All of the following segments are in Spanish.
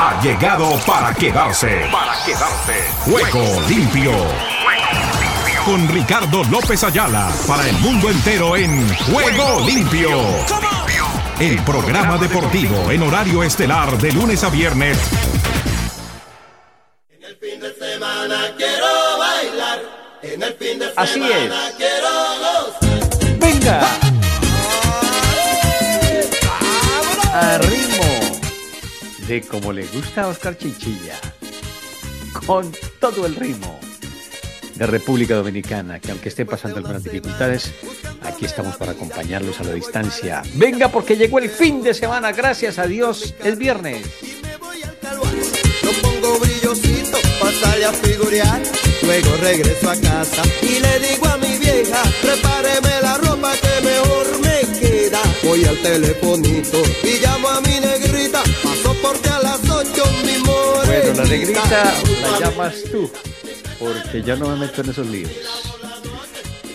ha llegado para quedarse. Para quedarse. Juego limpio. Con Ricardo López Ayala para el mundo entero en Juego limpio. El programa deportivo en horario estelar de lunes a viernes. En el fin de semana quiero bailar. En el fin de Así semana es. quiero gozar. Venga. A ritmo de como le gusta a Oscar Chinchilla. Con todo el ritmo de República Dominicana, que aunque estén pasando algunas dificultades, aquí estamos para acompañarlos a la distancia. Venga, porque llegó el fin de semana, gracias a Dios, es viernes. Lo pongo brillosito para a figurear. Luego regreso a casa y le digo a mi vieja, prepáreme la ropa que mejor me queda. Voy al telefonito y llamo a mi negrita. Bueno, la negrita la llamas tú, porque yo no me meto en esos líos.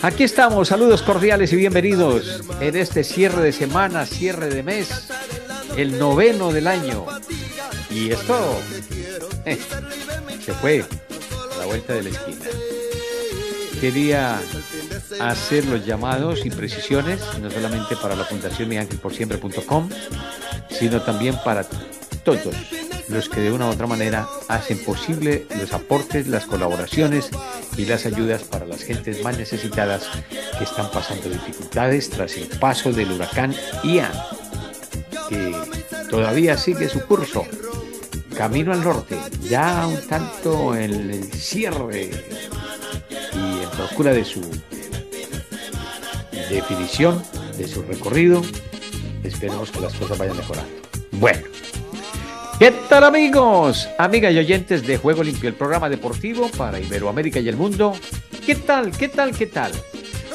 Aquí estamos, saludos cordiales y bienvenidos en este cierre de semana, cierre de mes, el noveno del año. Y esto eh, se fue a la vuelta de la esquina. Quería hacer los llamados y precisiones, no solamente para la Fundación miangelporsiempre.com, sino también para todos los que de una u otra manera hacen posible los aportes, las colaboraciones y las ayudas para las gentes más necesitadas que están pasando dificultades tras el paso del huracán Ian, que todavía sigue su curso. Camino al norte, ya un tanto en el cierre y en procura de su definición, de su recorrido. Esperemos que las cosas vayan mejorando. Bueno, ¿Qué tal amigos? Amigas y oyentes de Juego Limpio, el programa deportivo para Iberoamérica y el mundo. ¿Qué tal? ¿Qué tal? ¿Qué tal?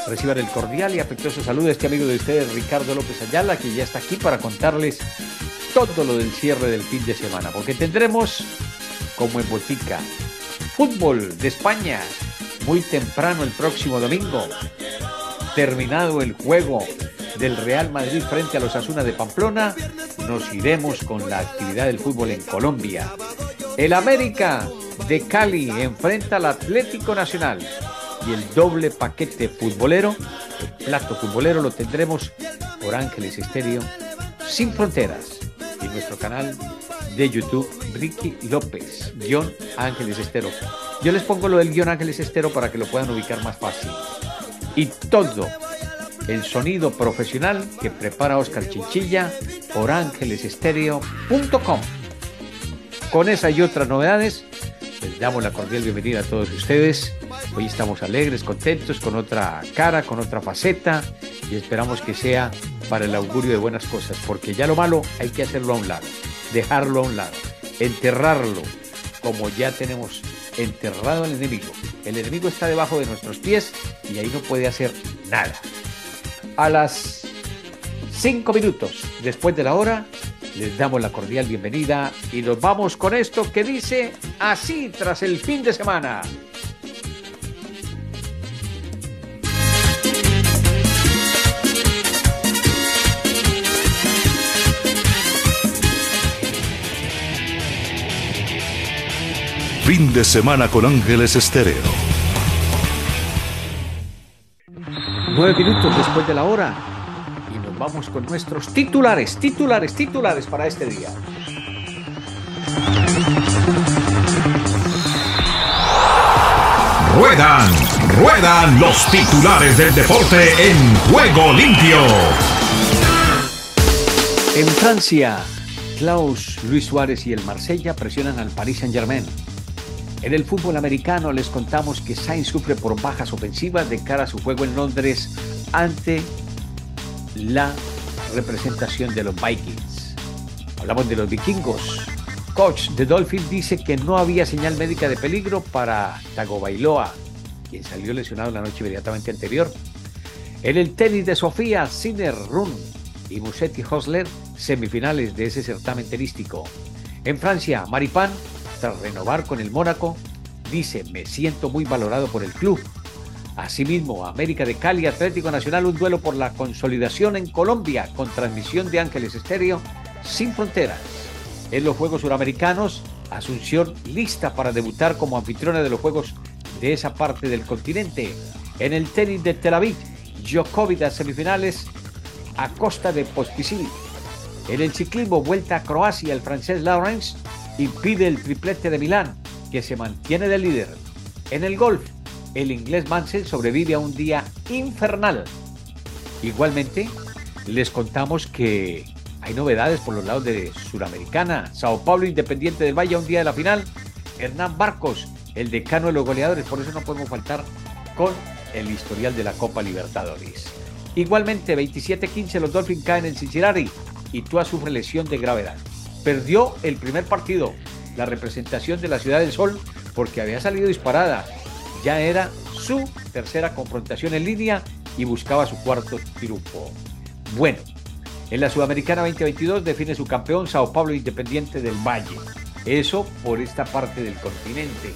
Reciban el cordial y afectuoso saludo de este amigo de ustedes, Ricardo López Ayala, que ya está aquí para contarles todo lo del cierre del fin de semana, porque tendremos, como en botica, fútbol de España, muy temprano el próximo domingo, terminado el juego del Real Madrid frente a los Asuna de Pamplona, nos iremos con la actividad del fútbol en Colombia. El América de Cali enfrenta al Atlético Nacional y el doble paquete futbolero, el plato futbolero lo tendremos por Ángeles Estéreo sin fronteras y nuestro canal de YouTube Ricky López, guion Ángeles Estero. Yo les pongo lo del guion Ángeles Estero para que lo puedan ubicar más fácil. Y todo el sonido profesional que prepara Oscar Chinchilla por ángelesestéreo.com. Con esa y otras novedades, les damos la cordial bienvenida a todos ustedes. Hoy estamos alegres, contentos, con otra cara, con otra faceta y esperamos que sea para el augurio de buenas cosas, porque ya lo malo hay que hacerlo a un lado, dejarlo a un lado, enterrarlo, como ya tenemos enterrado al enemigo. El enemigo está debajo de nuestros pies y ahí no puede hacer nada a las 5 minutos después de la hora. Les damos la cordial bienvenida y nos vamos con esto que dice así tras el fin de semana. Fin de semana con Ángeles Estéreo. Nueve minutos después de la hora y nos vamos con nuestros titulares, titulares, titulares para este día. Ruedan, ruedan los titulares del deporte en Juego Limpio. En Francia, Klaus, Luis Suárez y el Marsella presionan al Paris Saint-Germain. En el fútbol americano les contamos que Sainz sufre por bajas ofensivas de cara a su juego en Londres ante la representación de los Vikings. Hablamos de los vikingos. Coach de Dolphins dice que no había señal médica de peligro para Tagovailoa, quien salió lesionado la noche inmediatamente anterior. En el tenis de Sofía, Sinner Run y Musetti Hosler, semifinales de ese certamen tenístico. En Francia, Maripán, renovar con el Mónaco, dice, me siento muy valorado por el club. Asimismo, América de Cali, Atlético Nacional, un duelo por la consolidación en Colombia con transmisión de Ángeles Estéreo sin fronteras. En los Juegos Suramericanos, Asunción lista para debutar como anfitriona de los Juegos de esa parte del continente. En el tenis de Tel Aviv, Djokovic a semifinales a costa de Pospisil. En el ciclismo, vuelta a Croacia, el francés Lawrence impide el triplete de Milán, que se mantiene de líder. En el golf, el inglés Mansell sobrevive a un día infernal. Igualmente, les contamos que hay novedades por los lados de Suramericana. Sao Paulo Independiente del Valle un día de la final. Hernán Barcos, el decano de los goleadores. Por eso no podemos faltar con el historial de la Copa Libertadores. Igualmente, 27-15 los Dolphins caen en Cincinnati y Tua sufre lesión de gravedad. Perdió el primer partido, la representación de la Ciudad del Sol, porque había salido disparada. Ya era su tercera confrontación en línea y buscaba su cuarto triunfo. Bueno, en la Sudamericana 2022 define su campeón Sao Paulo Independiente del Valle. Eso por esta parte del continente.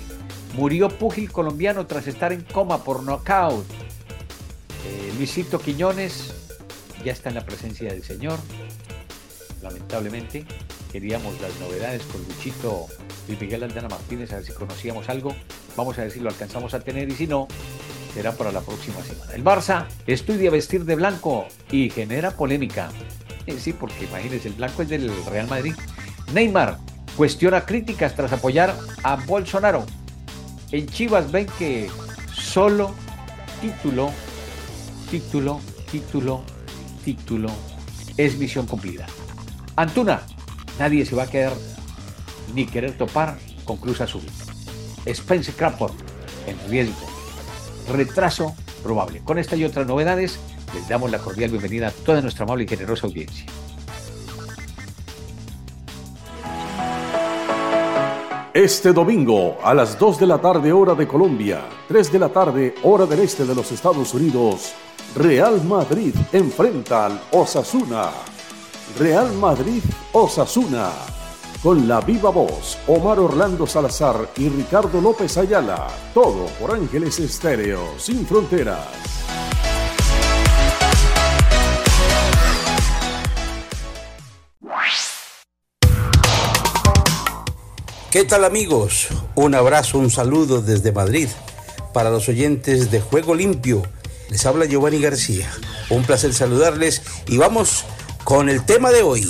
Murió púgil colombiano tras estar en coma por knockout. Eh, Luisito Quiñones ya está en la presencia del Señor. Lamentablemente, queríamos las novedades con Luchito y Miguel Aldana Martínez, a ver si conocíamos algo. Vamos a ver si lo alcanzamos a tener y si no, será para la próxima semana. El Barça estudia vestir de blanco y genera polémica. Eh, sí, porque imagínense, el blanco es del Real Madrid. Neymar cuestiona críticas tras apoyar a Bolsonaro. En Chivas ven que solo título, título, título, título es misión cumplida. Antuna, nadie se va a quedar ni querer topar con Cruz Azul. Spencer Crawford en riesgo. Retraso probable. Con esta y otras novedades, les damos la cordial bienvenida a toda nuestra amable y generosa audiencia. Este domingo a las 2 de la tarde hora de Colombia, 3 de la tarde hora del este de los Estados Unidos, Real Madrid enfrenta al Osasuna. Real Madrid Osasuna. Con la viva voz, Omar Orlando Salazar y Ricardo López Ayala. Todo por Ángeles Estéreo, sin fronteras. ¿Qué tal amigos? Un abrazo, un saludo desde Madrid. Para los oyentes de Juego Limpio, les habla Giovanni García. Un placer saludarles y vamos con el tema de hoy.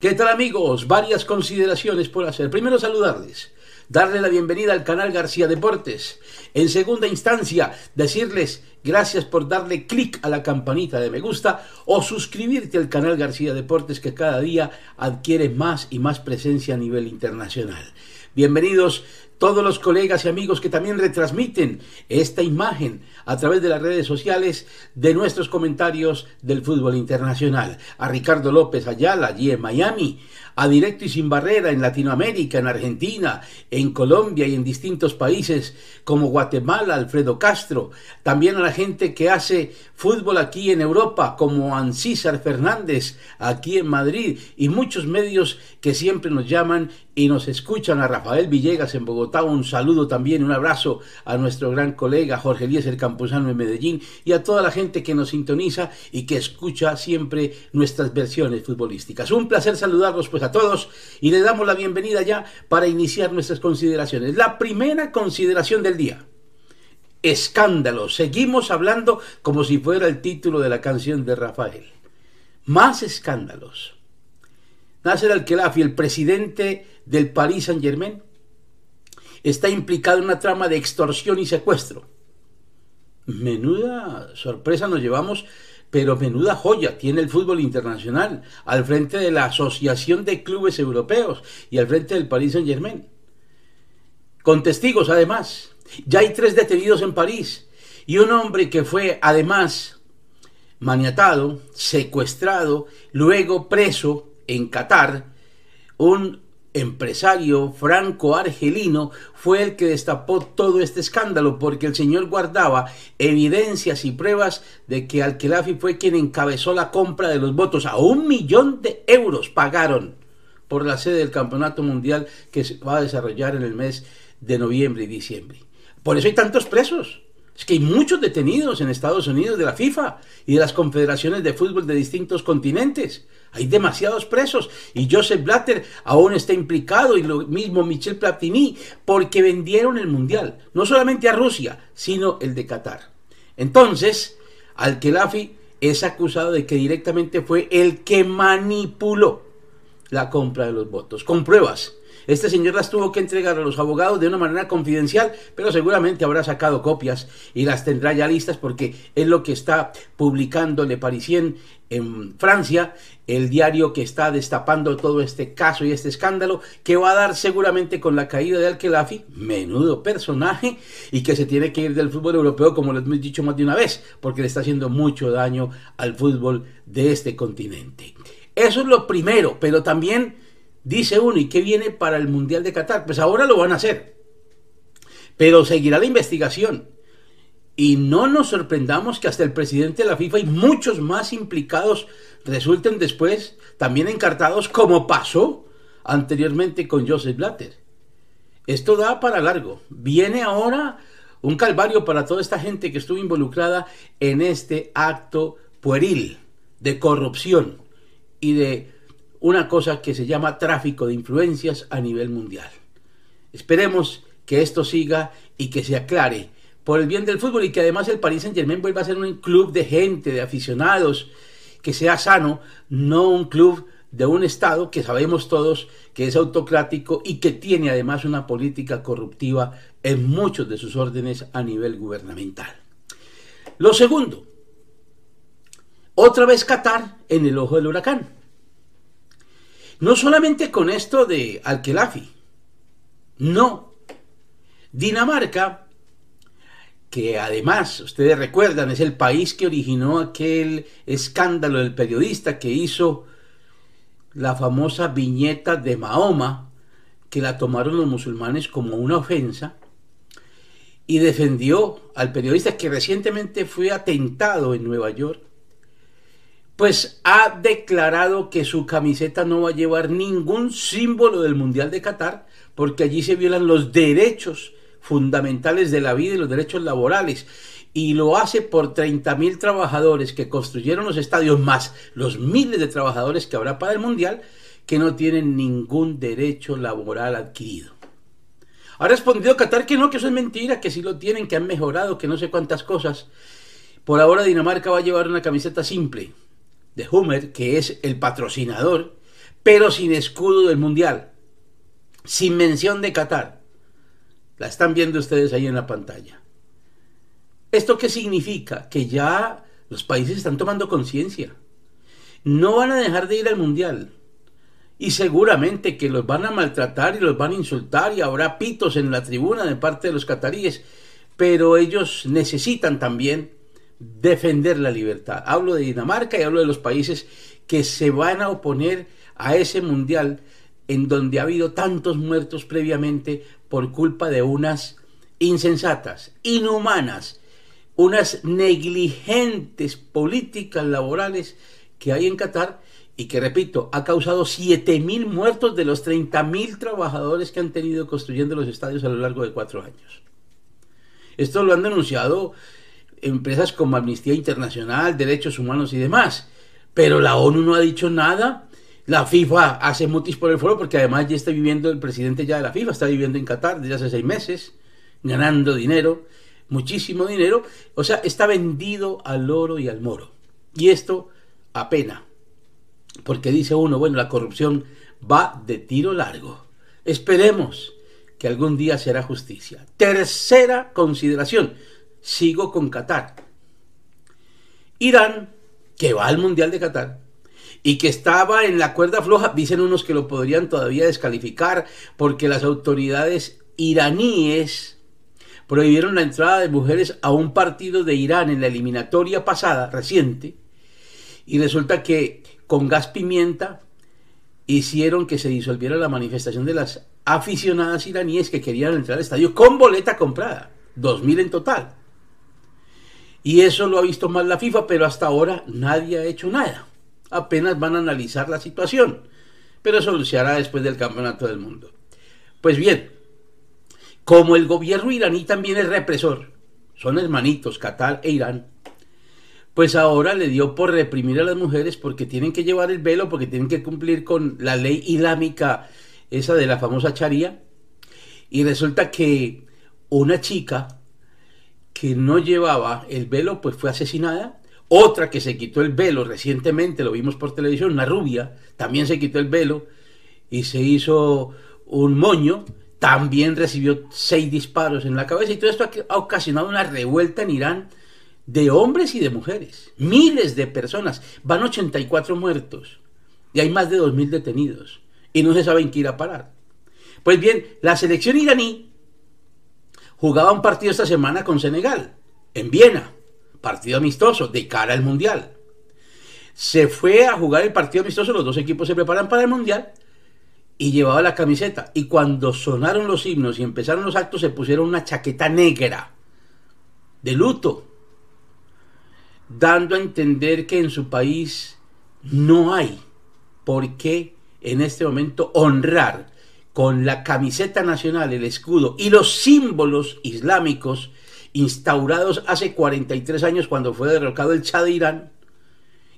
¿Qué tal amigos? Varias consideraciones por hacer. Primero saludarles darle la bienvenida al canal García Deportes. En segunda instancia, decirles gracias por darle clic a la campanita de me gusta o suscribirte al canal García Deportes que cada día adquiere más y más presencia a nivel internacional. Bienvenidos todos los colegas y amigos que también retransmiten esta imagen a través de las redes sociales de nuestros comentarios del fútbol internacional. A Ricardo López Ayala, allí en Miami, a Directo y Sin Barrera en Latinoamérica, en Argentina, en Colombia y en distintos países como Guatemala, Alfredo Castro, también a la gente que hace fútbol aquí en Europa como Ancísar Fernández aquí en Madrid y muchos medios que siempre nos llaman y nos escuchan a Rafael Villegas en Bogotá, un saludo también, un abrazo a nuestro gran colega Jorge Eliezer Campuzano en Medellín y a toda la gente que nos sintoniza y que escucha siempre nuestras versiones futbolísticas. Un placer saludarlos pues a todos y le damos la bienvenida ya para iniciar nuestras consideraciones. La primera consideración del día. Escándalo. Seguimos hablando como si fuera el título de la canción de Rafael. Más escándalos. Nasser Al-Khelafi, el presidente del Paris Saint-Germain, está implicado en una trama de extorsión y secuestro. Menuda sorpresa nos llevamos pero menuda joya tiene el fútbol internacional al frente de la Asociación de Clubes Europeos y al frente del Paris Saint Germain. Con testigos además. Ya hay tres detenidos en París y un hombre que fue además maniatado, secuestrado, luego preso en Qatar, un empresario franco-argelino, fue el que destapó todo este escándalo, porque el señor guardaba evidencias y pruebas de que Al-Khelafi fue quien encabezó la compra de los votos. A un millón de euros pagaron por la sede del Campeonato Mundial que se va a desarrollar en el mes de noviembre y diciembre. Por eso hay tantos presos. Es que hay muchos detenidos en Estados Unidos de la FIFA y de las confederaciones de fútbol de distintos continentes. Hay demasiados presos y Joseph Blatter aún está implicado y lo mismo Michel Platini porque vendieron el mundial, no solamente a Rusia, sino el de Qatar. Entonces, Al-Khelafi es acusado de que directamente fue el que manipuló la compra de los votos, con pruebas. Este señor las tuvo que entregar a los abogados de una manera confidencial, pero seguramente habrá sacado copias y las tendrá ya listas porque es lo que está publicando Le Parisien en Francia, el diario que está destapando todo este caso y este escándalo, que va a dar seguramente con la caída de Al-Khelafi, menudo personaje, y que se tiene que ir del fútbol europeo, como les hemos dicho más de una vez, porque le está haciendo mucho daño al fútbol de este continente. Eso es lo primero, pero también dice uno, ¿y qué viene para el Mundial de Qatar? Pues ahora lo van a hacer, pero seguirá la investigación. Y no nos sorprendamos que hasta el presidente de la FIFA y muchos más implicados resulten después también encartados como pasó anteriormente con Joseph Blatter. Esto da para largo. Viene ahora un calvario para toda esta gente que estuvo involucrada en este acto pueril de corrupción y de una cosa que se llama tráfico de influencias a nivel mundial. Esperemos que esto siga y que se aclare por el bien del fútbol y que además el Paris Saint Germain vuelva a ser un club de gente, de aficionados, que sea sano, no un club de un Estado que sabemos todos que es autocrático y que tiene además una política corruptiva en muchos de sus órdenes a nivel gubernamental. Lo segundo, otra vez Qatar en el ojo del huracán. No solamente con esto de Al-Khelafi, no. Dinamarca que además, ustedes recuerdan, es el país que originó aquel escándalo del periodista que hizo la famosa viñeta de Mahoma, que la tomaron los musulmanes como una ofensa, y defendió al periodista que recientemente fue atentado en Nueva York, pues ha declarado que su camiseta no va a llevar ningún símbolo del Mundial de Qatar, porque allí se violan los derechos fundamentales de la vida y los derechos laborales. Y lo hace por 30.000 trabajadores que construyeron los estadios, más los miles de trabajadores que habrá para el Mundial, que no tienen ningún derecho laboral adquirido. Ha respondido Qatar que no, que eso es mentira, que sí lo tienen, que han mejorado, que no sé cuántas cosas. Por ahora Dinamarca va a llevar una camiseta simple de Hummer, que es el patrocinador, pero sin escudo del Mundial, sin mención de Qatar. La están viendo ustedes ahí en la pantalla. ¿Esto qué significa? Que ya los países están tomando conciencia. No van a dejar de ir al mundial. Y seguramente que los van a maltratar y los van a insultar y habrá pitos en la tribuna de parte de los cataríes. Pero ellos necesitan también defender la libertad. Hablo de Dinamarca y hablo de los países que se van a oponer a ese mundial en donde ha habido tantos muertos previamente por culpa de unas insensatas, inhumanas, unas negligentes políticas laborales que hay en Qatar y que, repito, ha causado 7.000 muertos de los 30.000 trabajadores que han tenido construyendo los estadios a lo largo de cuatro años. Esto lo han denunciado empresas como Amnistía Internacional, Derechos Humanos y demás, pero la ONU no ha dicho nada la FIFA hace mutis por el foro porque además ya está viviendo, el presidente ya de la FIFA está viviendo en Qatar desde hace seis meses, ganando dinero, muchísimo dinero. O sea, está vendido al oro y al moro. Y esto apena, porque dice uno, bueno, la corrupción va de tiro largo. Esperemos que algún día será justicia. Tercera consideración, sigo con Qatar. Irán, que va al Mundial de Qatar, y que estaba en la cuerda floja, dicen unos que lo podrían todavía descalificar porque las autoridades iraníes prohibieron la entrada de mujeres a un partido de Irán en la eliminatoria pasada, reciente, y resulta que con gas pimienta hicieron que se disolviera la manifestación de las aficionadas iraníes que querían entrar al estadio con boleta comprada, 2.000 en total. Y eso lo ha visto mal la FIFA, pero hasta ahora nadie ha hecho nada apenas van a analizar la situación, pero eso se hará después del Campeonato del Mundo. Pues bien, como el gobierno iraní también es represor, son hermanitos, Qatar e Irán, pues ahora le dio por reprimir a las mujeres porque tienen que llevar el velo, porque tienen que cumplir con la ley islámica, esa de la famosa charía. Y resulta que una chica que no llevaba el velo, pues fue asesinada. Otra que se quitó el velo recientemente, lo vimos por televisión, una rubia, también se quitó el velo y se hizo un moño, también recibió seis disparos en la cabeza y todo esto ha ocasionado una revuelta en Irán de hombres y de mujeres. Miles de personas. Van 84 muertos. Y hay más de 2.000 detenidos. Y no se saben qué ir a parar. Pues bien, la selección iraní jugaba un partido esta semana con Senegal, en Viena. Partido amistoso, de cara al Mundial. Se fue a jugar el partido amistoso, los dos equipos se preparan para el Mundial y llevaba la camiseta. Y cuando sonaron los himnos y empezaron los actos, se pusieron una chaqueta negra de luto dando a entender que en su país no hay por qué en este momento honrar con la camiseta nacional, el escudo y los símbolos islámicos instaurados hace 43 años cuando fue derrocado el Shah de Irán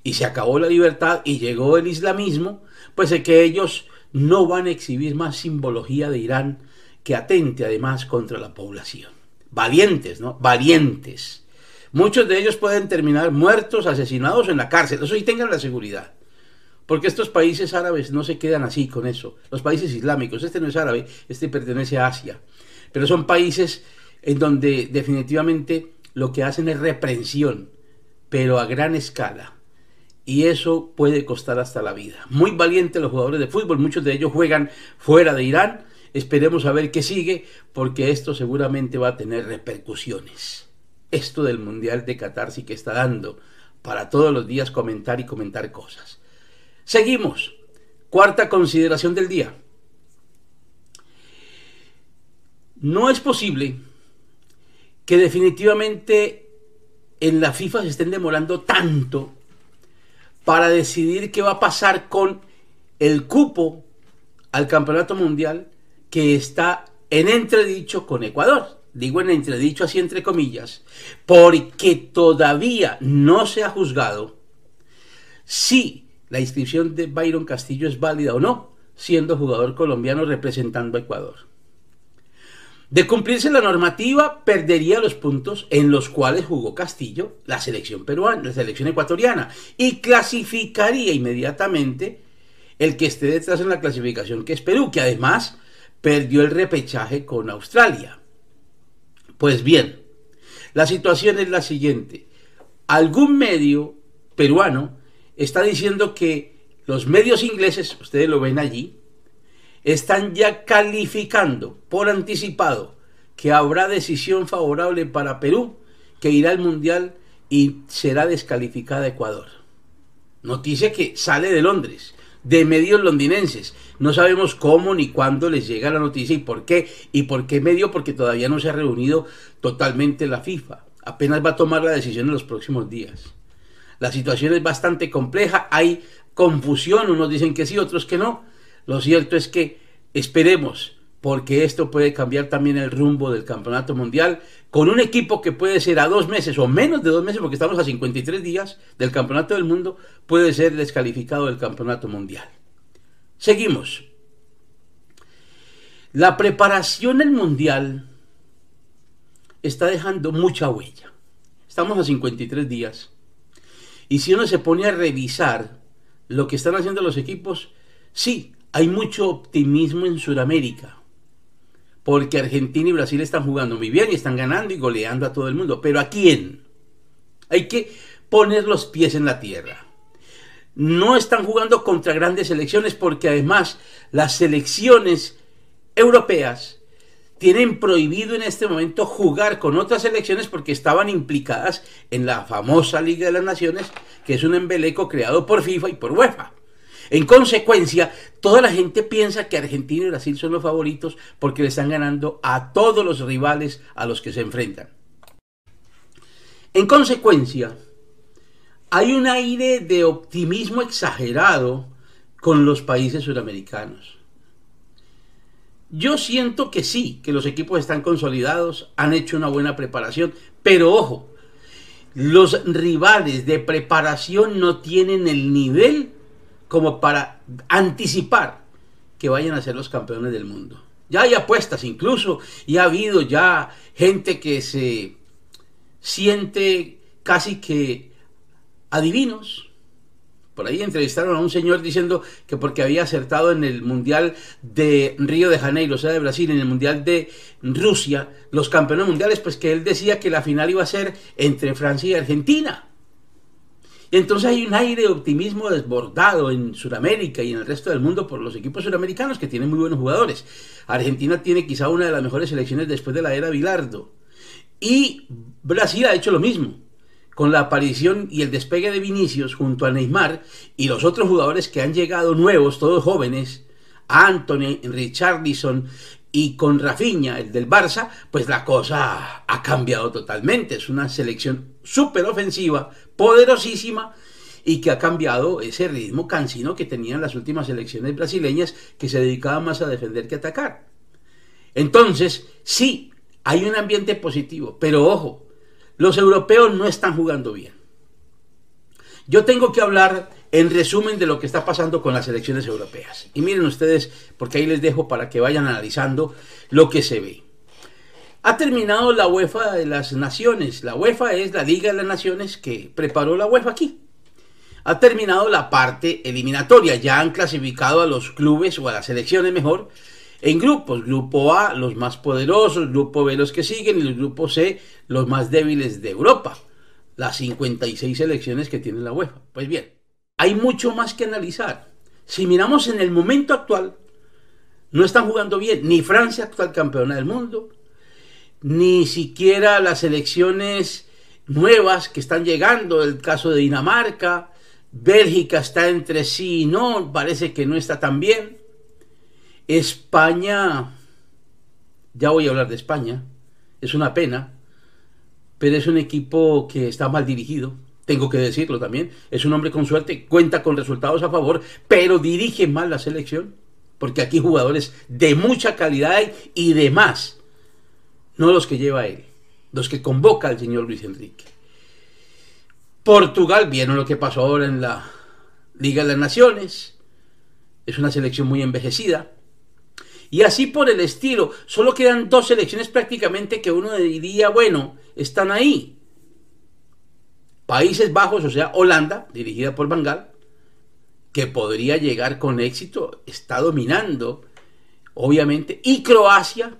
y se acabó la libertad y llegó el islamismo, pues es que ellos no van a exhibir más simbología de Irán que atente además contra la población. Valientes, ¿no? Valientes. Muchos de ellos pueden terminar muertos, asesinados en la cárcel. Eso sí tengan la seguridad. Porque estos países árabes no se quedan así con eso. Los países islámicos, este no es árabe, este pertenece a Asia. Pero son países en donde definitivamente lo que hacen es reprensión, pero a gran escala. Y eso puede costar hasta la vida. Muy valientes los jugadores de fútbol, muchos de ellos juegan fuera de Irán. Esperemos a ver qué sigue, porque esto seguramente va a tener repercusiones esto del Mundial de Qatar sí que está dando para todos los días comentar y comentar cosas. Seguimos. Cuarta consideración del día. No es posible que definitivamente en la FIFA se estén demorando tanto para decidir qué va a pasar con el cupo al Campeonato Mundial que está en entredicho con Ecuador digo en entredicho así entre comillas, porque todavía no se ha juzgado si la inscripción de Byron Castillo es válida o no, siendo jugador colombiano representando a Ecuador. De cumplirse la normativa, perdería los puntos en los cuales jugó Castillo la selección peruana, la selección ecuatoriana, y clasificaría inmediatamente el que esté detrás en la clasificación, que es Perú, que además perdió el repechaje con Australia. Pues bien, la situación es la siguiente. Algún medio peruano está diciendo que los medios ingleses, ustedes lo ven allí, están ya calificando por anticipado que habrá decisión favorable para Perú, que irá al Mundial y será descalificada Ecuador. Noticia que sale de Londres de medios londinenses. No sabemos cómo ni cuándo les llega la noticia y por qué. ¿Y por qué medio? Porque todavía no se ha reunido totalmente la FIFA. Apenas va a tomar la decisión en los próximos días. La situación es bastante compleja, hay confusión, unos dicen que sí, otros que no. Lo cierto es que esperemos porque esto puede cambiar también el rumbo del campeonato mundial con un equipo que puede ser a dos meses o menos de dos meses, porque estamos a 53 días del campeonato del mundo, puede ser descalificado del campeonato mundial. Seguimos. La preparación del mundial está dejando mucha huella. Estamos a 53 días. Y si uno se pone a revisar lo que están haciendo los equipos, sí, hay mucho optimismo en Sudamérica porque Argentina y Brasil están jugando muy bien y están ganando y goleando a todo el mundo. Pero ¿a quién? Hay que poner los pies en la tierra. No están jugando contra grandes selecciones porque además las selecciones europeas tienen prohibido en este momento jugar con otras selecciones porque estaban implicadas en la famosa Liga de las Naciones, que es un embeleco creado por FIFA y por UEFA. En consecuencia, toda la gente piensa que Argentina y Brasil son los favoritos porque le están ganando a todos los rivales a los que se enfrentan. En consecuencia, hay un aire de optimismo exagerado con los países sudamericanos. Yo siento que sí, que los equipos están consolidados, han hecho una buena preparación, Pero ojo, los rivales de preparación no tienen el nivel como para anticipar que vayan a ser los campeones del mundo. Ya hay apuestas incluso y ha habido ya gente que se siente casi que adivinos por ahí entrevistaron a un señor diciendo que porque había acertado en el Mundial de Río de Janeiro, o sea, de Brasil, en el Mundial de Rusia, los campeones mundiales, pues que él decía que la final iba a ser entre Francia y Argentina. Y entonces hay un aire de optimismo desbordado en Sudamérica y en el resto del mundo por los equipos sudamericanos que tienen muy buenos jugadores. Argentina tiene quizá una de las mejores selecciones después de la era Bilardo. Y Brasil ha hecho lo mismo con la aparición y el despegue de Vinicius junto a Neymar y los otros jugadores que han llegado nuevos, todos jóvenes, Anthony, Richarlison y con Rafinha, el del Barça, pues la cosa ha cambiado totalmente. Es una selección súper ofensiva, poderosísima y que ha cambiado ese ritmo cansino que tenían las últimas selecciones brasileñas que se dedicaban más a defender que atacar. Entonces, sí, hay un ambiente positivo, pero ojo, los europeos no están jugando bien. Yo tengo que hablar en resumen de lo que está pasando con las elecciones europeas. Y miren ustedes, porque ahí les dejo para que vayan analizando lo que se ve. Ha terminado la UEFA de las Naciones. La UEFA es la Liga de las Naciones que preparó la UEFA aquí. Ha terminado la parte eliminatoria. Ya han clasificado a los clubes o a las selecciones mejor en grupos. Grupo A, los más poderosos, grupo B, los que siguen, y el grupo C, los más débiles de Europa. Las 56 selecciones que tiene la UEFA. Pues bien, hay mucho más que analizar. Si miramos en el momento actual, no están jugando bien ni Francia, actual campeona del mundo, ni siquiera las selecciones nuevas que están llegando, el caso de Dinamarca, Bélgica está entre sí y no, parece que no está tan bien. España, ya voy a hablar de España, es una pena, pero es un equipo que está mal dirigido, tengo que decirlo también, es un hombre con suerte, cuenta con resultados a favor, pero dirige mal la selección, porque aquí jugadores de mucha calidad y de más, no los que lleva él, los que convoca el señor Luis Enrique. Portugal, vieron lo que pasó ahora en la Liga de las Naciones, es una selección muy envejecida, y así por el estilo. Solo quedan dos selecciones prácticamente que uno diría, bueno, están ahí. Países Bajos, o sea, Holanda, dirigida por Bangal, que podría llegar con éxito, está dominando, obviamente, y Croacia,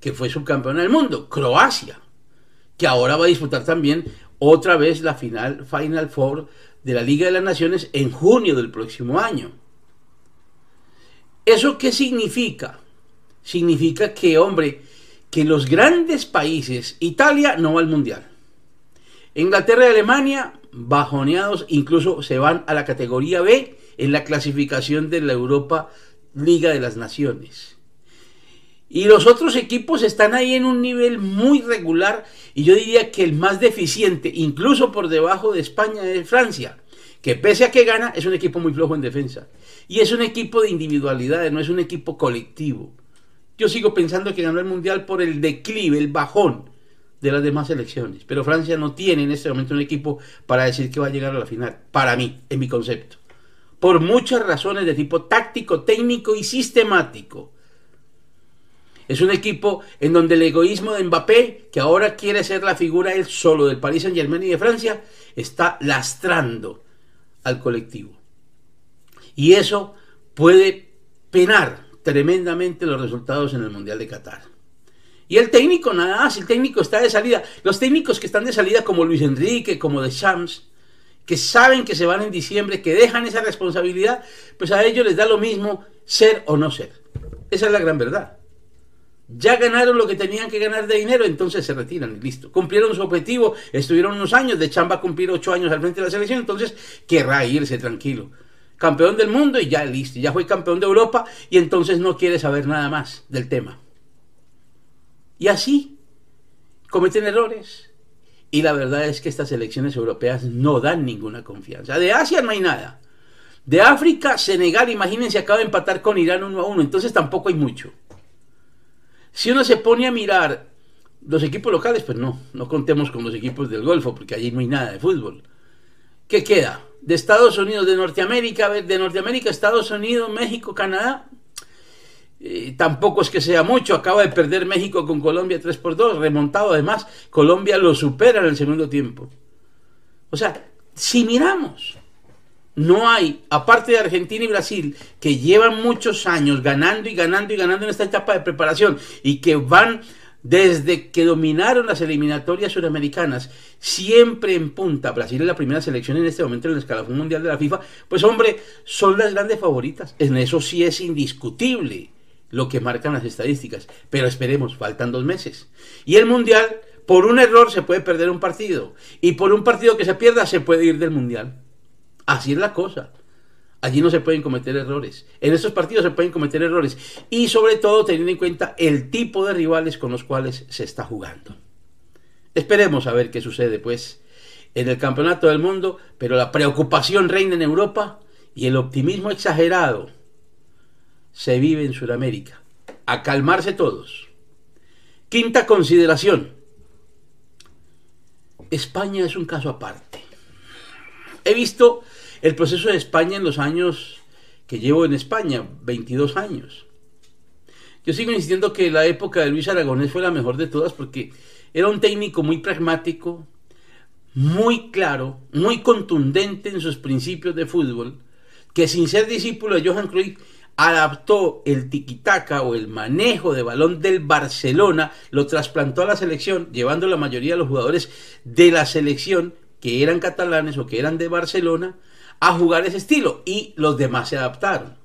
que fue subcampeona del mundo, Croacia, que ahora va a disputar también otra vez la final Final Four de la Liga de las Naciones en junio del próximo año. ¿Eso qué significa? Significa que, hombre, que los grandes países, Italia no va al Mundial. Inglaterra y Alemania, bajoneados, incluso se van a la categoría B en la clasificación de la Europa Liga de las Naciones. Y los otros equipos están ahí en un nivel muy regular y yo diría que el más deficiente, incluso por debajo de España, es Francia que pese a que gana, es un equipo muy flojo en defensa. Y es un equipo de individualidades, no es un equipo colectivo. Yo sigo pensando que ganó el Mundial por el declive, el bajón de las demás selecciones. Pero Francia no tiene en este momento un equipo para decir que va a llegar a la final. Para mí, en mi concepto. Por muchas razones de tipo táctico, técnico y sistemático. Es un equipo en donde el egoísmo de Mbappé, que ahora quiere ser la figura él solo del Paris Saint Germain y de Francia, está lastrando al colectivo. Y eso puede penar tremendamente los resultados en el Mundial de Qatar. Y el técnico, nada más, el técnico está de salida. Los técnicos que están de salida, como Luis Enrique, como de Shams, que saben que se van en diciembre, que dejan esa responsabilidad, pues a ellos les da lo mismo ser o no ser. Esa es la gran verdad. Ya ganaron lo que tenían que ganar de dinero, entonces se retiran y listo. Cumplieron su objetivo, estuvieron unos años, de Chamba cumplir ocho años al frente de la selección, entonces querrá irse tranquilo. Campeón del mundo y ya listo, ya fue campeón de Europa y entonces no quiere saber nada más del tema. Y así cometen errores. Y la verdad es que estas elecciones europeas no dan ninguna confianza. De Asia no hay nada. De África, Senegal, imagínense, acaba de empatar con Irán uno a uno, entonces tampoco hay mucho. Si uno se pone a mirar Los equipos locales, pues no, no contemos con los equipos del Golfo, porque allí no hay nada de fútbol. ¿Qué queda? De Estados Unidos, de Norteamérica, de Norteamérica, Estados Unidos, México, Canadá. Eh, tampoco es que sea mucho, acaba de perder México con Colombia 3 por 2, remontado además, Colombia lo supera en el segundo tiempo. O sea, si miramos, no hay, aparte de Argentina y Brasil, que llevan muchos años ganando y ganando y ganando en esta etapa de preparación y que van desde que dominaron las eliminatorias suramericanas, siempre en punta, Brasil es la primera selección en este momento en el escalafón mundial de la FIFA, pues hombre, son las grandes favoritas. En eso sí es indiscutible lo que marcan las estadísticas. Pero esperemos, faltan dos meses. Y el mundial, por un error se puede perder un partido. Y por un partido que se pierda se puede ir del mundial. Así es la cosa. Allí no se pueden cometer errores. En estos partidos se pueden cometer errores. Y sobre todo teniendo en cuenta el tipo de rivales con los cuales se está jugando. Esperemos a ver qué sucede, pues, en el Campeonato del Mundo. Pero la preocupación reina en Europa y el optimismo exagerado se vive en Sudamérica. A calmarse todos. Quinta consideración. España es un caso aparte. He visto el proceso de España en los años que llevo en España, 22 años. Yo sigo insistiendo que la época de Luis Aragonés fue la mejor de todas porque era un técnico muy pragmático, muy claro, muy contundente en sus principios de fútbol, que sin ser discípulo de Johan Cruyff adaptó el tiquitaca o el manejo de balón del Barcelona, lo trasplantó a la selección, llevando la mayoría de los jugadores de la selección que eran catalanes o que eran de Barcelona a jugar ese estilo y los demás se adaptaron.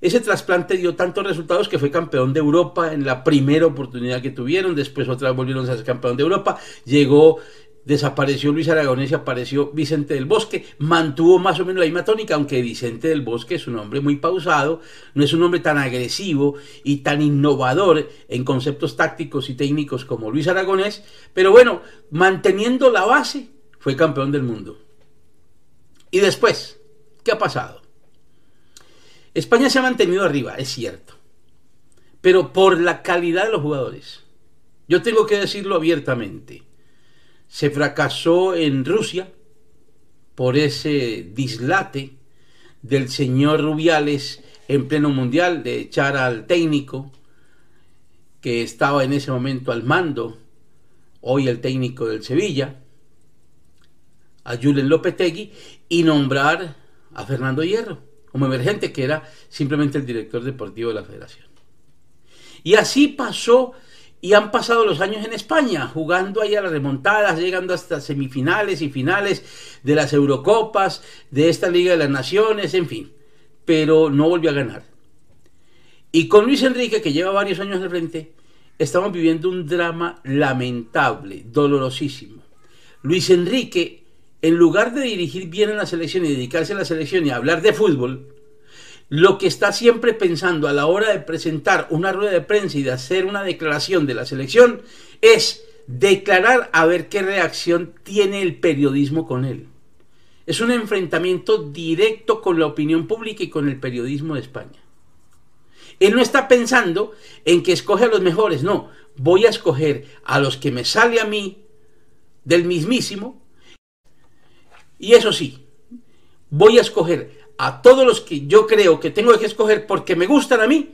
Ese trasplante dio tantos resultados que fue campeón de Europa en la primera oportunidad que tuvieron, después otra volvieron a ser campeón de Europa, llegó, desapareció Luis Aragonés y apareció Vicente del Bosque, mantuvo más o menos la misma tónica, aunque Vicente del Bosque es un hombre muy pausado, no es un hombre tan agresivo y tan innovador en conceptos tácticos y técnicos como Luis Aragonés, pero bueno, manteniendo la base, fue campeón del mundo. Y después, ¿qué ha pasado? España se ha mantenido arriba, es cierto, pero por la calidad de los jugadores. Yo tengo que decirlo abiertamente. Se fracasó en Rusia por ese dislate del señor Rubiales en pleno mundial de echar al técnico que estaba en ese momento al mando, hoy el técnico del Sevilla, a Julen Lopetegui y nombrar a Fernando Hierro como emergente, que era simplemente el director deportivo de la federación. Y así pasó y han pasado los años en España, jugando ahí a las remontadas, llegando hasta semifinales y finales de las Eurocopas, de esta Liga de las Naciones, en fin, pero no volvió a ganar. Y con Luis Enrique, que lleva varios años al frente, estamos viviendo un drama lamentable, dolorosísimo. Luis Enrique en lugar de dirigir bien en la selección y dedicarse a la selección y hablar de fútbol, lo que está siempre pensando a la hora de presentar una rueda de prensa y de hacer una declaración de la selección es declarar a ver qué reacción tiene el periodismo con él. Es un enfrentamiento directo con la opinión pública y con el periodismo de España. Él no está pensando en que escoge a los mejores, no, voy a escoger a los que me sale a mí del mismísimo y eso sí, voy a escoger a todos los que yo creo que tengo que escoger porque me gustan a mí,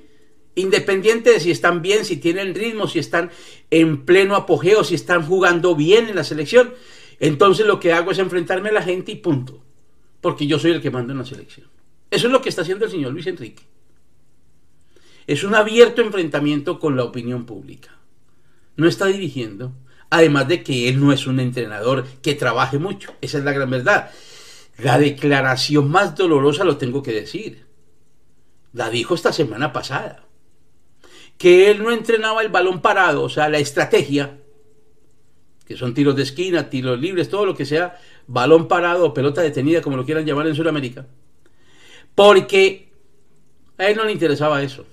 independiente de si están bien, si tienen ritmo, si están en pleno apogeo, si están jugando bien en la selección. Entonces lo que hago es enfrentarme a la gente y punto. Porque yo soy el que mando en la selección. Eso es lo que está haciendo el señor Luis Enrique. Es un abierto enfrentamiento con la opinión pública. No está dirigiendo, Además de que él no es un entrenador que trabaje mucho. Esa es la gran verdad. La declaración más dolorosa lo tengo que decir. La dijo esta semana pasada. Que él no entrenaba el balón parado, o sea, la estrategia, que son tiros de esquina, tiros libres, todo lo que sea, balón parado o pelota detenida, como lo quieran llamar en Sudamérica. Porque a él no le interesaba eso.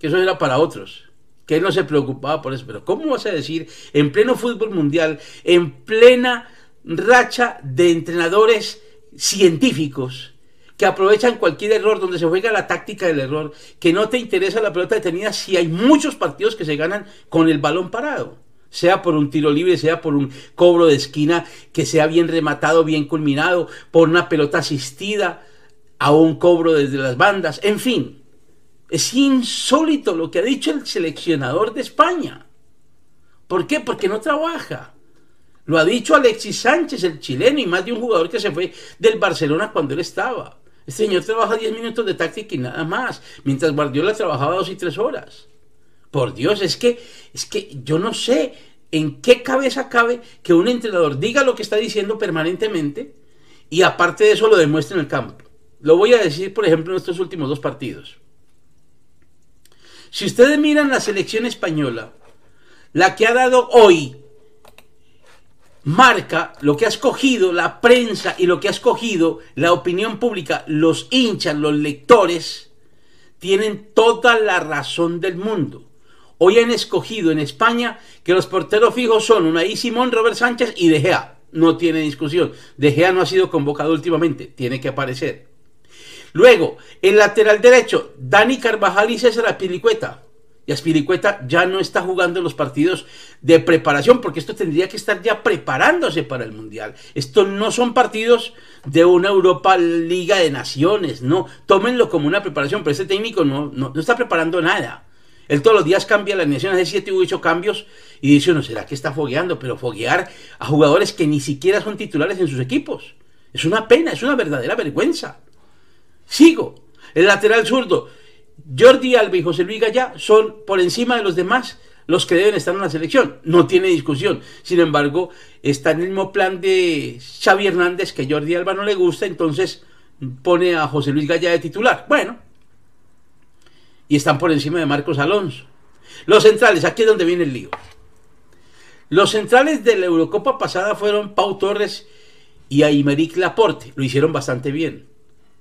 Que eso era para otros que él no se preocupaba por eso. Pero ¿cómo vas a decir en pleno fútbol mundial, en plena racha de entrenadores científicos, que aprovechan cualquier error, donde se juega la táctica del error, que no te interesa la pelota detenida si hay muchos partidos que se ganan con el balón parado sea por un tiro libre, sea por un cobro de esquina que sea bien rematado, bien culminado, por una pelota asistida a un cobro desde las bandas, en fin. Es insólito lo que ha dicho el seleccionador de España. ¿Por qué? Porque no trabaja. Lo ha dicho Alexis Sánchez, el chileno, y más de un jugador que se fue del Barcelona cuando él estaba. Este señor trabaja 10 minutos de táctica y nada más, mientras Guardiola trabajaba dos y tres horas. Por Dios, es que, es que yo no sé en qué cabeza cabe que un entrenador diga lo que está diciendo permanentemente y aparte de eso lo demuestre en el campo. Lo voy a decir, por ejemplo, en estos últimos dos partidos. Si ustedes miran la selección española, la que ha dado hoy marca lo que ha escogido la prensa y lo que ha escogido la opinión pública, los hinchas, los lectores, tienen toda la razón del mundo. Hoy han escogido en España que los porteros fijos son Unai Simón, Robert Sánchez y De Gea. No tiene discusión. De Gea no ha sido convocado últimamente. Tiene que aparecer. Luego, el lateral derecho, Dani Carvajal y César Aspilicueta. Y Aspilicueta ya no está jugando los partidos de preparación, porque esto tendría que estar ya preparándose para el Mundial. Estos no son partidos de una Europa Liga de Naciones, no. Tómenlo como una preparación, pero este técnico no, no, está preparando nada. Él todos los días cambia la alineación, hace siete u ocho cambios y dice, no, será que está fogueando, pero foguear a jugadores que ni siquiera son titulares en sus equipos. Es una pena, es una verdadera vergüenza. Sigo. El lateral zurdo, Jordi Alba y José Luis Gallá son por encima de los demás los que deben estar en la selección. No tiene discusión. Sin embargo, está en el mismo plan de Xavi Hernández que Jordi Alba no le gusta, entonces pone a José Luis Gallá de titular. Bueno, y están por encima de Marcos Alonso. Los centrales, aquí es donde viene el lío. Los centrales de la Eurocopa pasada fueron Pau Torres y Aymeric Laporte. Lo hicieron bastante bien.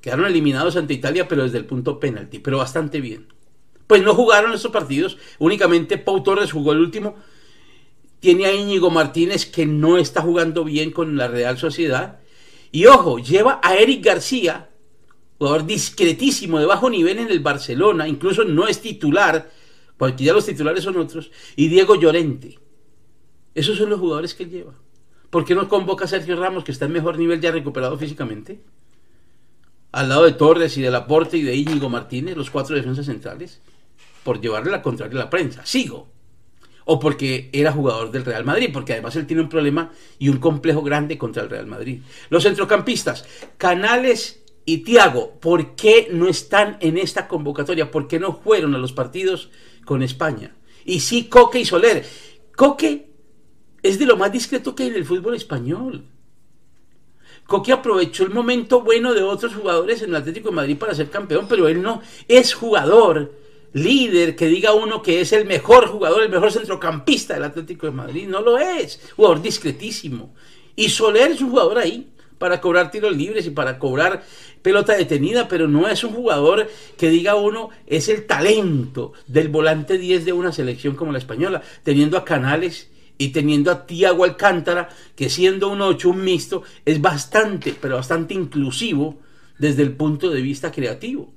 Quedaron eliminados ante Italia, pero desde el punto penalti, pero bastante bien. Pues no jugaron estos partidos, únicamente Pau Torres jugó el último. Tiene a Íñigo Martínez que no está jugando bien con la Real Sociedad. Y ojo, lleva a Eric García, jugador discretísimo de bajo nivel en el Barcelona, incluso no es titular, porque ya los titulares son otros, y Diego Llorente. Esos son los jugadores que lleva. ¿Por qué no convoca a Sergio Ramos, que está en mejor nivel ya recuperado físicamente? Al lado de Torres y de Laporte y de Íñigo Martínez, los cuatro defensas centrales, por llevarle la contraria a la prensa. Sigo. O porque era jugador del Real Madrid, porque además él tiene un problema y un complejo grande contra el Real Madrid. Los centrocampistas, Canales y Tiago, ¿por qué no están en esta convocatoria? ¿Por qué no fueron a los partidos con España? Y sí, Coque y Soler. Coque es de lo más discreto que hay en el fútbol español. Coque aprovechó el momento bueno de otros jugadores en el Atlético de Madrid para ser campeón, pero él no es jugador, líder, que diga uno que es el mejor jugador, el mejor centrocampista del Atlético de Madrid. No lo es. Jugador discretísimo. Y Soler es un jugador ahí para cobrar tiros libres y para cobrar pelota detenida, pero no es un jugador que diga uno es el talento del volante 10 de una selección como la española, teniendo a Canales y teniendo a Tiago Alcántara, que siendo un 8, un mixto, es bastante, pero bastante inclusivo desde el punto de vista creativo.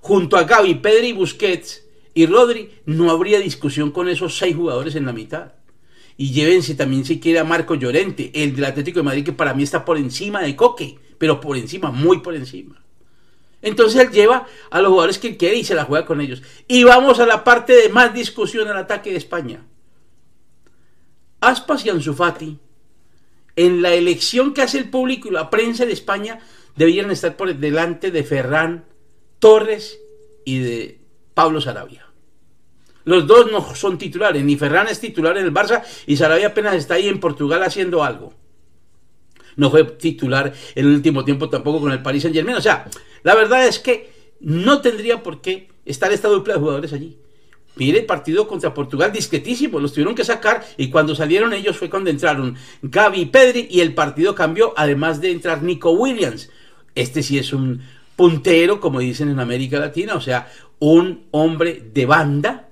Junto a Gaby, Pedri, Busquets y Rodri, no habría discusión con esos seis jugadores en la mitad. Y llévense también si quiere a Marco Llorente, el del Atlético de Madrid, que para mí está por encima de Coque pero por encima, muy por encima. Entonces él lleva a los jugadores que quiere y se la juega con ellos. Y vamos a la parte de más discusión al ataque de España. Aspas y Anzufati, en la elección que hace el público y la prensa de España, debieran estar por delante de Ferran Torres y de Pablo Sarabia. Los dos no son titulares, ni Ferran es titular en el Barça y Sarabia apenas está ahí en Portugal haciendo algo no fue titular en el último tiempo tampoco con el Paris Saint Germain. O sea, la verdad es que no tendría por qué estar esta dupla de jugadores allí. Mire el partido contra Portugal discretísimo, los tuvieron que sacar y cuando salieron ellos fue cuando entraron Gaby y Pedri y el partido cambió, además de entrar Nico Williams. Este sí es un puntero, como dicen en América Latina, o sea, un hombre de banda,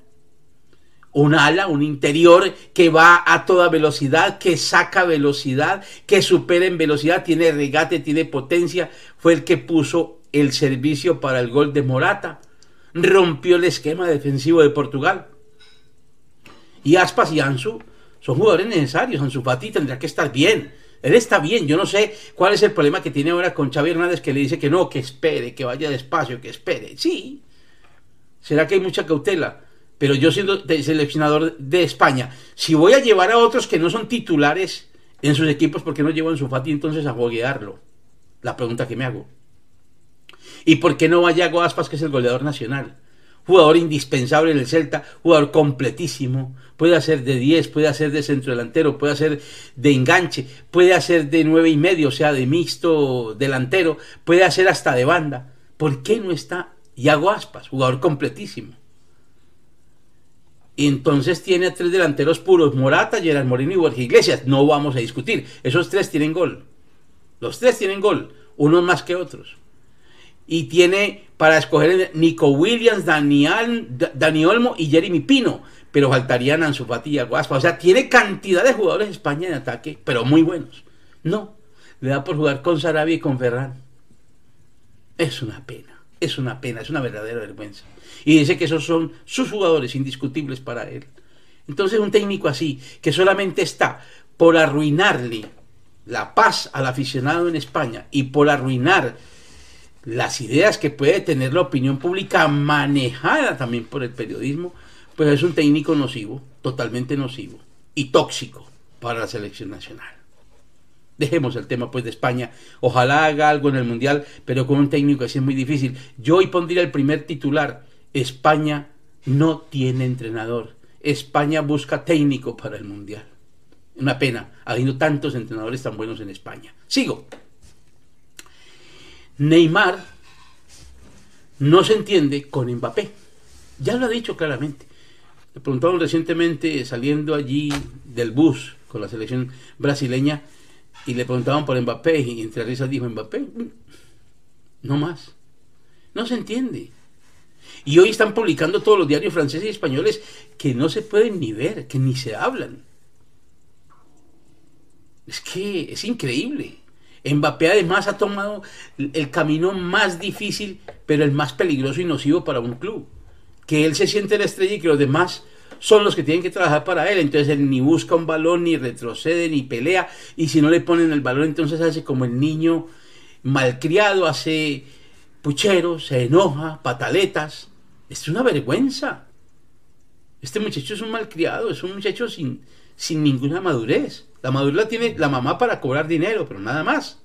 un ala, un interior que va a toda velocidad, que saca velocidad, que supera en velocidad, tiene regate, tiene potencia. Fue el que puso el servicio para el gol de Morata. Rompió el esquema defensivo de Portugal. Y Aspas y Ansu son jugadores necesarios. Ansu Fati tendrá que estar bien. Él está bien. Yo no sé cuál es el problema que tiene ahora con Xavi Hernández que le dice que no, que espere, que vaya despacio, que espere. Sí. ¿Será que hay mucha cautela? Pero yo siendo seleccionador de España, si voy a llevar a otros que no son titulares en sus equipos, ¿por qué no llevo a Ansu entonces a foguearlo? La pregunta que me hago. ¿Y por qué no va Yago Aspas, que es el goleador nacional? Jugador indispensable en el Celta, jugador completísimo. Puede hacer de 10, puede hacer de centro delantero, puede hacer de enganche, puede hacer de 9 y medio, o sea, de mixto delantero, puede hacer hasta de banda. ¿Por qué no está Yago Aspas, jugador completísimo? Y entonces tiene a tres delanteros puros, Morata, Gerard Moreno y Borja Iglesias. No vamos a discutir. Esos tres tienen gol. Los tres tienen gol, unos más que otros. Y tiene para escoger Nico Williams, Daniel, Dani Olmo y Jeremy Pino. Pero faltarían Ansu Fati y Aguaspa. O sea, tiene cantidad de jugadores de España en ataque, pero muy buenos. No, le da por jugar con Sarabia y con Ferran. Es una pena, es una pena, es una verdadera vergüenza y dice que esos son sus jugadores indiscutibles para él. Entonces un técnico así, que solamente está por arruinarle la paz al aficionado en España y por arruinar las ideas que puede tener la opinión pública manejada también por el periodismo, pues es un técnico nocivo, totalmente nocivo y tóxico para la selección nacional. Dejemos el tema pues de España. Ojalá haga algo en el Mundial, pero con un técnico así es muy difícil. Yo hoy pondría el primer titular España no tiene entrenador. España busca técnico para el Mundial. Una pena, habiendo tantos entrenadores tan buenos en España. Sigo. Neymar no se entiende con Mbappé. Ya lo ha dicho claramente. Le preguntaron recientemente saliendo allí del bus con la selección brasileña y le preguntaban por Mbappé y entre risas dijo Mbappé, no más. No se entiende. Y hoy están publicando todos los diarios franceses y españoles que no se pueden ni ver, que ni se hablan. Es que es increíble. Mbappé además ha tomado el camino más difícil, pero el más peligroso y nocivo para un club. Que él se siente la estrella y que los demás son los que tienen que trabajar para él. Entonces él ni busca un balón, ni retrocede, ni pelea. Y si no le ponen el balón, entonces hace como el niño malcriado, hace pucheros, se enoja, pataletas. Es una vergüenza. Este muchacho es un malcriado, es un muchacho sin, sin ninguna madurez. La madurez tiene la mamá para cobrar dinero, pero nada más.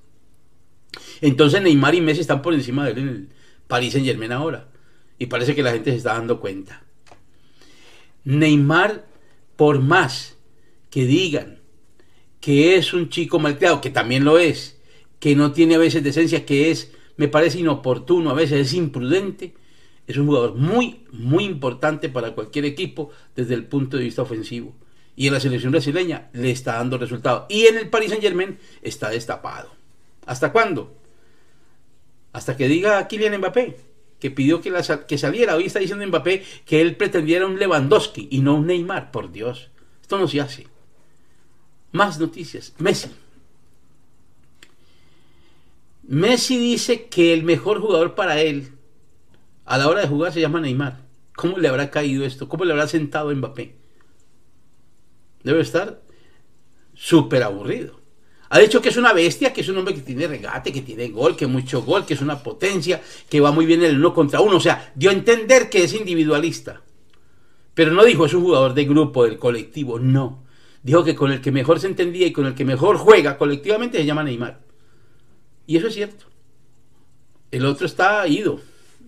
Entonces Neymar y Messi están por encima de él en el Paris Saint Germain ahora. Y parece que la gente se está dando cuenta. Neymar, por más que digan que es un chico malcriado, que también lo es, que no tiene a veces decencia, que es, me parece inoportuno, a veces es imprudente, es un jugador muy, muy importante para cualquier equipo desde el punto de vista ofensivo. Y en la selección brasileña le está dando resultados. Y en el Paris Saint Germain está destapado. ¿Hasta cuándo? Hasta que diga Kylian Mbappé, que pidió que, que saliera. Hoy está diciendo Mbappé que él pretendiera un Lewandowski y no un Neymar. Por Dios, esto no se hace. Más noticias. Messi. Messi dice que el mejor jugador para él a la hora de jugar se llama Neymar. ¿Cómo le habrá caído esto? ¿Cómo le habrá sentado Mbappé? Debe estar súper aburrido. Ha dicho que es una bestia, que es un hombre que tiene regate, que tiene gol, que mucho gol, que es una potencia, que va muy bien en el uno contra uno. O sea, dio a entender que es individualista. Pero no dijo es un jugador de grupo, del colectivo, no. Dijo que con el que mejor se entendía y con el que mejor juega colectivamente se llama Neymar. Y eso es cierto. El otro está ido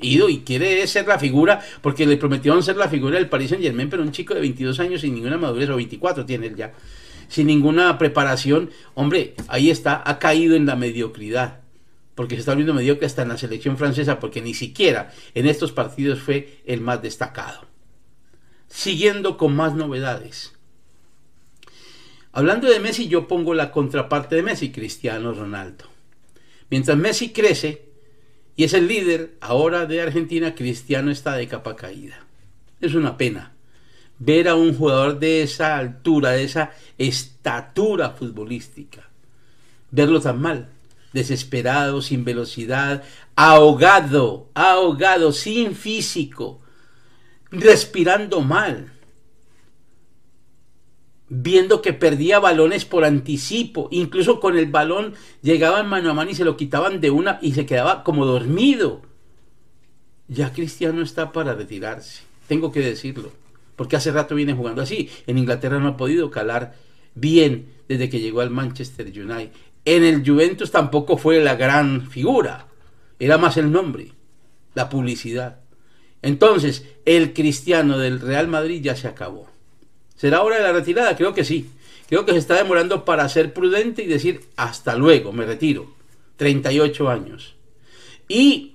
ido y quiere ser la figura, porque le prometieron ser la figura del Paris Saint Germain, pero un chico de 22 años sin ninguna madurez, o 24 tiene él ya, sin ninguna preparación, hombre, ahí está, ha caído en la mediocridad, porque se está viendo mediocre hasta en la selección francesa, porque ni siquiera en estos partidos fue el más destacado. Siguiendo con más novedades. Hablando de Messi, yo pongo la contraparte de Messi, Cristiano Ronaldo. Mientras Messi crece, y es el líder ahora de Argentina, Cristiano está de capa caída. Es una pena. ver a un jugador de esa altura, de esa estatura futbolística, verlo tan mal, desesperado, sin velocidad, ahogado, ahogado, sin físico, respirando mal, viendo que perdía balones por anticipo, incluso con el balón llegaban mano a mano y se lo quitaban de una y se quedaba como dormido. Ya Cristiano está para retirarse, tengo que decirlo, porque hace rato viene jugando así. En Inglaterra no ha podido calar bien desde que llegó al Manchester United. En el Juventus tampoco fue la gran figura, era más el nombre, la publicidad. Entonces, el cristiano del Real Madrid ya se acabó. ¿Será hora de la retirada? Creo que sí. Creo que se está demorando para ser prudente y decir hasta luego, me retiro. 38 años. Y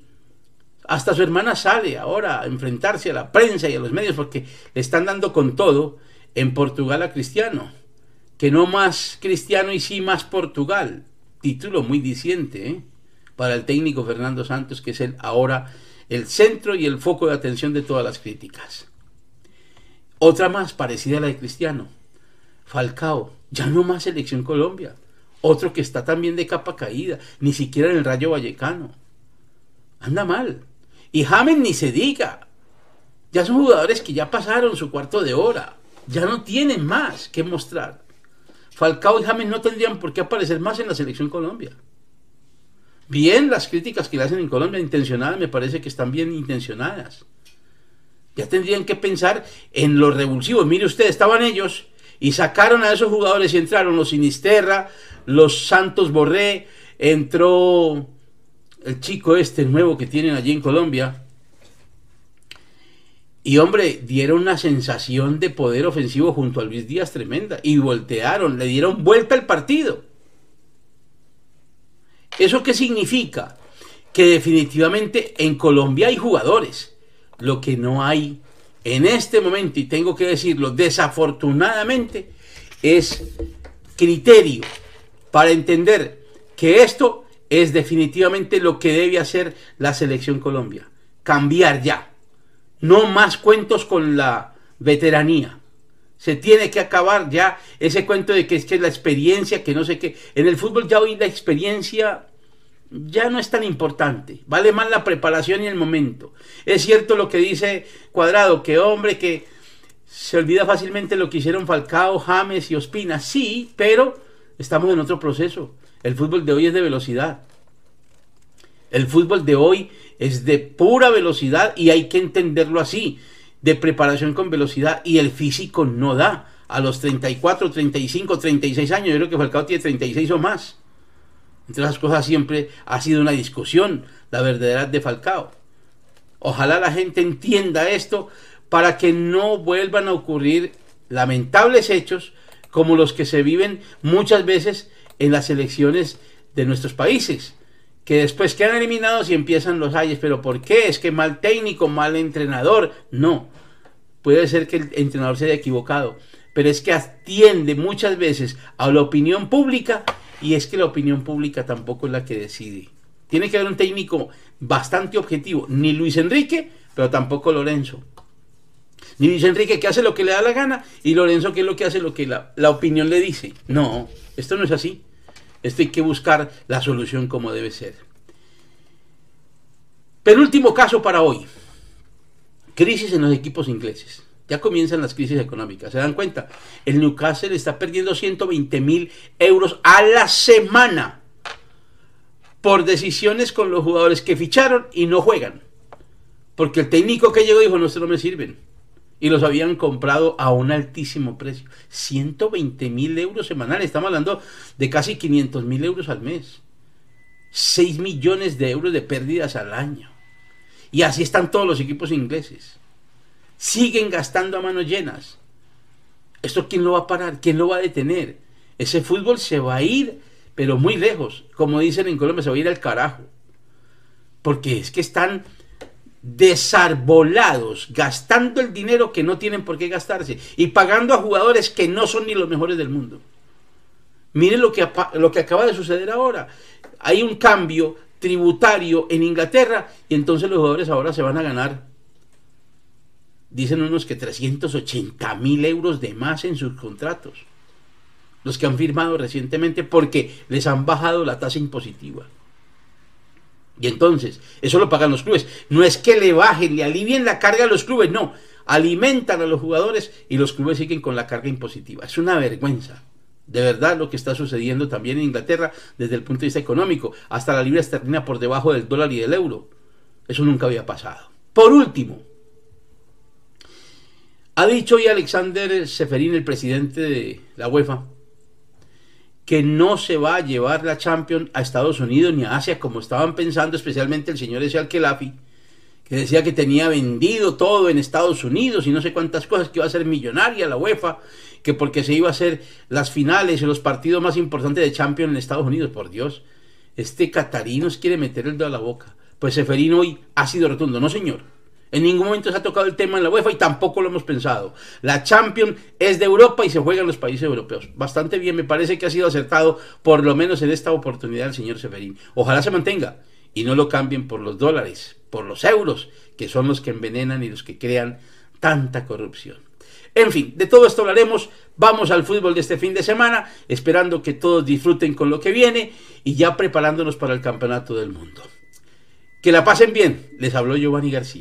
hasta su hermana sale ahora a enfrentarse a la prensa y a los medios porque le están dando con todo en Portugal a Cristiano. Que no más Cristiano y sí más Portugal. Título muy diciente ¿eh? para el técnico Fernando Santos, que es el, ahora el centro y el foco de atención de todas las críticas. Otra más parecida a la de Cristiano. Falcao, ya no más selección Colombia. Otro que está también de capa caída, ni siquiera en el Rayo Vallecano. Anda mal. Y James ni se diga. Ya son jugadores que ya pasaron su cuarto de hora. Ya no tienen más que mostrar. Falcao y James no tendrían por qué aparecer más en la selección Colombia. Bien, las críticas que le hacen en Colombia intencionadas me parece que están bien intencionadas. Ya tendrían que pensar en los revulsivos. Mire usted, estaban ellos y sacaron a esos jugadores y entraron los Sinisterra, los Santos Borré, entró el chico este nuevo que tienen allí en Colombia. Y hombre, dieron una sensación de poder ofensivo junto a Luis Díaz tremenda. Y voltearon, le dieron vuelta al partido. ¿Eso qué significa? Que definitivamente en Colombia hay jugadores lo que no hay en este momento, y tengo que decirlo desafortunadamente, es criterio para entender que esto es definitivamente lo que debe hacer la selección Colombia. Cambiar ya. No más cuentos con la veteranía. Se tiene que acabar ya ese cuento de que es que la experiencia, que no sé qué. En el fútbol ya hoy la experiencia ya no es tan importante. Vale más la preparación y el momento. Es cierto lo que dice Cuadrado, que hombre, que se olvida fácilmente lo que hicieron Falcao, James y Ospina. Sí, pero estamos en otro proceso. El fútbol de hoy es de velocidad. El fútbol de hoy es de pura velocidad y hay que entenderlo así, de preparación con velocidad y el físico no da. A los 34, 35, 36 años, yo creo que Falcao tiene 36 o más. Entre las cosas siempre ha sido una discusión la verdadera de Falcao. Ojalá la gente entienda esto para que no vuelvan a ocurrir lamentables hechos como los que se viven muchas veces en las elecciones de nuestros países, que después quedan eliminados y empiezan los ayes, pero ¿por qué? Es que mal técnico, mal entrenador. No, puede ser que el entrenador se haya equivocado, pero es que atiende muchas veces a la opinión pública y es que la opinión pública tampoco es la que decide. Tiene que haber un técnico bastante objetivo. Ni Luis Enrique, pero tampoco Lorenzo. Ni Luis Enrique que hace lo que le da la gana y Lorenzo que es lo que hace lo que la, la opinión le dice. No, esto no es así. Esto hay que buscar la solución como debe ser. Penúltimo caso para hoy. Crisis en los equipos ingleses. Ya comienzan las crisis económicas. ¿Se dan cuenta? El Newcastle está perdiendo 120 mil euros a la semana por decisiones con los jugadores que ficharon y no juegan. Porque el técnico que llegó dijo, no, se no me sirven. Y los habían comprado a un altísimo precio. 120 mil euros semanales. Estamos hablando de casi 500 mil euros al mes. 6 millones de euros de pérdidas al año. Y así están todos los equipos ingleses siguen gastando a manos llenas. ¿Esto quién lo va a parar? ¿Quién lo va a detener? Ese fútbol se va a ir, pero muy lejos. Como dicen en Colombia, se va a ir al carajo. Porque es que están desarbolados, gastando el dinero que no tienen por qué gastarse y pagando a jugadores que no son ni los mejores del mundo. Miren lo que, lo que acaba de suceder ahora. Hay un cambio tributario en Inglaterra y entonces los jugadores ahora se van a ganar dicen unos que 380 mil euros de más en sus contratos. Los que han firmado recientemente porque les han bajado la tasa impositiva. Y entonces, eso lo pagan los clubes. No es que le bajen, le alivien la carga a los clubes, no. Alimentan a los jugadores y los clubes siguen con la carga impositiva. Es una vergüenza. De verdad lo que está sucediendo también en Inglaterra desde el punto de vista económico. Hasta la libra esterlina por debajo del dólar y del euro. Eso nunca había pasado. Por último, ha dicho hoy Alexander Seferín, el presidente de la UEFA, que no se va a llevar la Champions a Estados Unidos ni a Asia como estaban pensando, especialmente el señor ese Alkelafi, que decía que tenía vendido todo en Estados Unidos y no sé cuántas cosas, que iba a ser millonaria la UEFA, que porque se iba a hacer las finales y los partidos más importantes de Champions en Estados Unidos, por Dios, este Catarinos quiere meter el dedo a la boca. Pues Seferín hoy ha sido rotundo, no señor. En ningún momento se ha tocado el tema en la UEFA y tampoco lo hemos pensado. La Champions es de Europa y se juega en los países europeos. Bastante bien, me parece que ha sido acertado, por lo menos en esta oportunidad, el señor Severín. Ojalá se mantenga y no lo cambien por los dólares, por los euros, que son los que envenenan y los que crean tanta corrupción. En fin, de todo esto hablaremos. Vamos al fútbol de este fin de semana, esperando que todos disfruten con lo que viene y ya preparándonos para el Campeonato del Mundo. Que la pasen bien, les habló Giovanni García.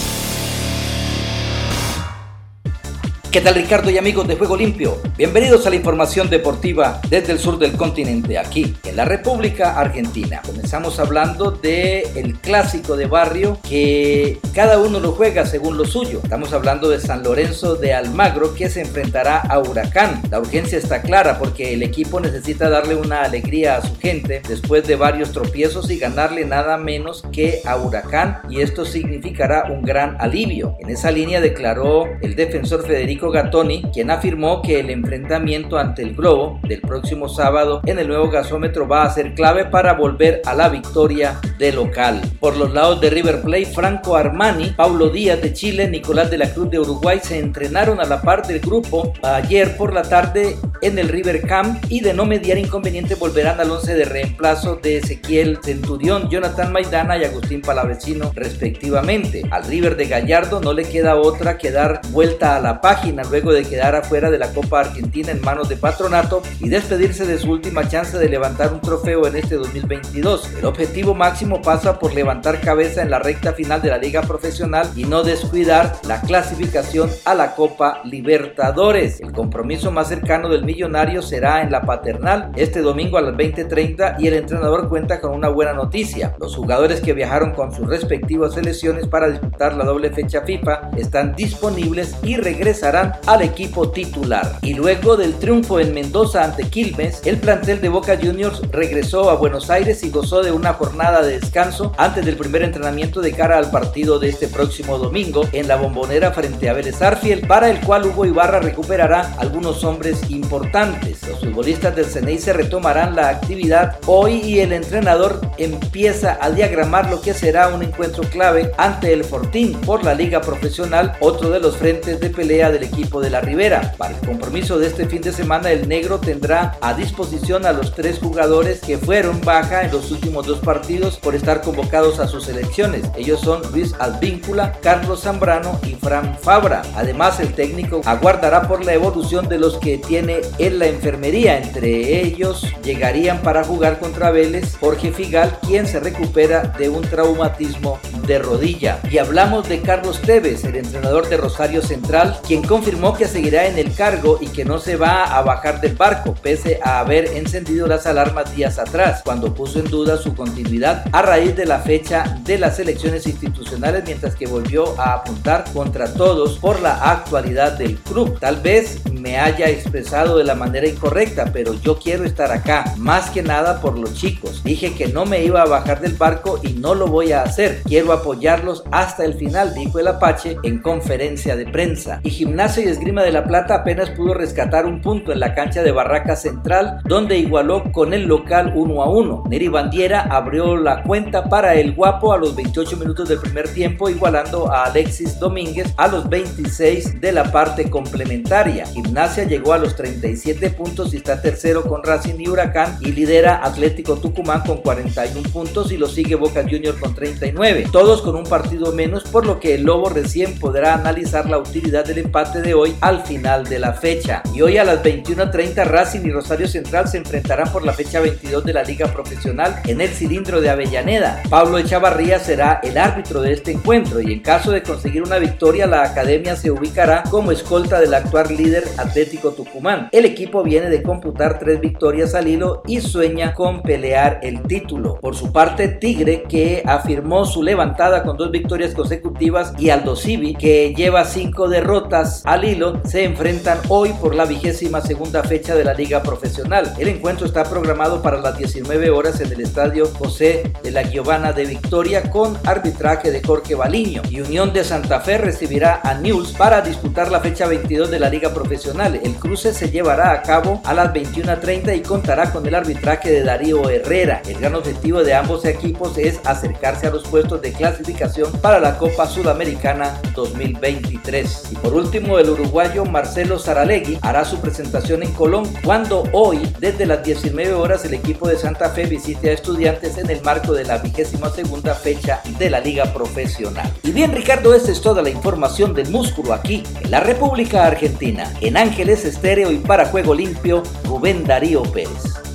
¿Qué tal Ricardo y amigos de Juego Limpio? Bienvenidos a la información deportiva desde el sur del continente, aquí en la República Argentina. Comenzamos hablando del el clásico de barrio que cada uno lo juega según lo suyo. Estamos hablando de San Lorenzo de Almagro que se enfrentará a Huracán. La urgencia está clara porque el equipo necesita darle una alegría a su gente después de varios tropiezos y ganarle nada menos que a Huracán y esto significará un gran alivio. En esa línea declaró el defensor Federico Gattoni, quien afirmó que el enfrentamiento ante el Globo del próximo sábado en el nuevo gasómetro va a ser clave para volver a la victoria de local. Por los lados de River Plate, Franco Armani, Paulo Díaz de Chile, Nicolás de la Cruz de Uruguay se entrenaron a la par del grupo ayer por la tarde en el River Camp y de no mediar inconveniente volverán al once de reemplazo de Ezequiel Centurión, Jonathan Maidana y Agustín Palavecino respectivamente. Al River de Gallardo no le queda otra que dar vuelta a la página luego de quedar afuera de la Copa Argentina en manos de Patronato y despedirse de su última chance de levantar un trofeo en este 2022. El objetivo máximo pasa por levantar cabeza en la recta final de la liga profesional y no descuidar la clasificación a la Copa Libertadores. El compromiso más cercano del millonario será en la paternal este domingo a las 20:30 y el entrenador cuenta con una buena noticia. Los jugadores que viajaron con sus respectivas selecciones para disputar la doble fecha FIFA están disponibles y regresarán al equipo titular. Y luego del triunfo en Mendoza ante Quilmes, el plantel de Boca Juniors regresó a Buenos Aires y gozó de una jornada de descanso antes del primer entrenamiento de cara al partido de este próximo domingo en la bombonera frente a Vélez Arfiel, para el cual Hugo Ibarra recuperará algunos hombres importantes. Los futbolistas del Ceney se retomarán la actividad hoy y el entrenador empieza a diagramar lo que será un encuentro clave ante el Fortín por la liga profesional, otro de los frentes de pelea del equipo de la Ribera. Para el compromiso de este fin de semana, el negro tendrá a disposición a los tres jugadores que fueron baja en los últimos dos partidos por estar convocados a sus selecciones. Ellos son Luis Alvíncula, Carlos Zambrano y Fran Fabra. Además, el técnico aguardará por la evolución de los que tiene en la enfermería. Entre ellos llegarían para jugar contra Vélez Jorge Figal, quien se recupera de un traumatismo de rodilla. Y hablamos de Carlos Tevez, el entrenador de Rosario Central, quien confirmó que seguirá en el cargo y que no se va a bajar del barco, pese a haber encendido las alarmas días atrás, cuando puso en duda su continuidad a raíz de la fecha de las elecciones institucionales, mientras que volvió a apuntar contra todos por la actualidad del club. Tal vez me haya expresado de la manera incorrecta, pero yo quiero estar acá, más que nada por los chicos. Dije que no me iba a bajar del barco y no lo voy a hacer. Quiero apoyarlos hasta el final, dijo el Apache en conferencia de prensa. Y Gimnasia y Esgrima de la Plata apenas pudo rescatar un punto en la cancha de Barraca Central, donde igualó con el local 1 a 1. Neri Bandiera abrió la cuenta para el Guapo a los 28 minutos del primer tiempo, igualando a Alexis Domínguez a los 26 de la parte complementaria. Gimnasia llegó a los 37 puntos y está tercero con Racing y Huracán y lidera Atlético Tucumán con 41 puntos y lo sigue Boca Junior con 39. Todos con un partido menos, por lo que el Lobo recién podrá analizar la utilidad del empate de hoy al final de la fecha. Y hoy a las 21.30 Racing y Rosario Central se enfrentarán por la fecha 22 de la Liga Profesional en el cilindro de Avellaneda. Pablo Echavarría será el árbitro de este encuentro y en caso de conseguir una victoria la academia se ubicará como escolta del actual líder Atlético Tucumán. El equipo viene de computar tres victorias al hilo y sueña con pelear el título. Por su parte, Tigre, que afirmó su levantada con dos victorias consecutivas, y Aldo Civi, que lleva cinco derrotas al hilo, se enfrentan hoy por la vigésima segunda fecha de la Liga Profesional. El encuentro está programado para las 19 horas en el Estadio José de la Giovanna de Victoria con arbitraje de Jorge Baliño. Y Unión de Santa Fe recibirá a News para disputar la fecha 22 de la Liga Profesional. El cruce se llevará a cabo a las 21.30 y contará con el arbitraje de Darío Herrera. El gran objetivo de ambos equipos es acercarse a los puestos de clasificación para la Copa Sudamericana 2023. Y por último, el uruguayo Marcelo Saralegui hará su presentación en Colón cuando hoy, desde las 19 horas, el equipo de Santa Fe visite a estudiantes en el marco de la vigésima segunda fecha de la Liga Profesional. Y bien, Ricardo, esta es toda la información del músculo aquí, en la República Argentina. En Ángeles Estéreo y para Juego Limpio, Rubén Darío Pérez.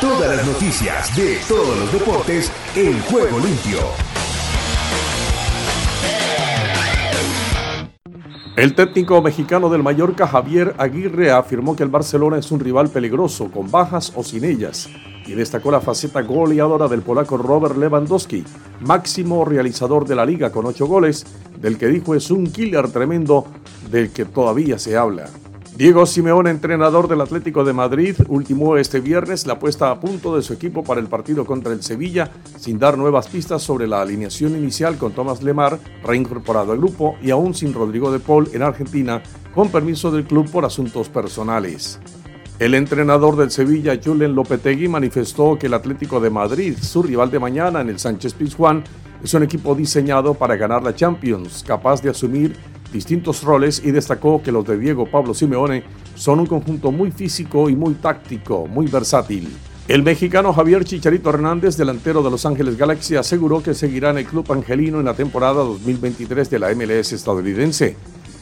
Todas las noticias de todos los deportes en Juego Limpio. El técnico mexicano del Mallorca, Javier Aguirre, afirmó que el Barcelona es un rival peligroso, con bajas o sin ellas, y destacó la faceta goleadora del polaco Robert Lewandowski, máximo realizador de la liga con ocho goles, del que dijo es un killer tremendo del que todavía se habla. Diego Simeone, entrenador del Atlético de Madrid, ultimó este viernes la puesta a punto de su equipo para el partido contra el Sevilla, sin dar nuevas pistas sobre la alineación inicial con Tomás Lemar, reincorporado al grupo, y aún sin Rodrigo de Paul en Argentina, con permiso del club por asuntos personales. El entrenador del Sevilla, Julen Lopetegui, manifestó que el Atlético de Madrid, su rival de mañana en el Sánchez Pizjuán, es un equipo diseñado para ganar la Champions, capaz de asumir distintos roles y destacó que los de Diego Pablo Simeone son un conjunto muy físico y muy táctico, muy versátil. El mexicano Javier Chicharito Hernández, delantero de Los Ángeles Galaxy, aseguró que seguirá en el club angelino en la temporada 2023 de la MLS estadounidense.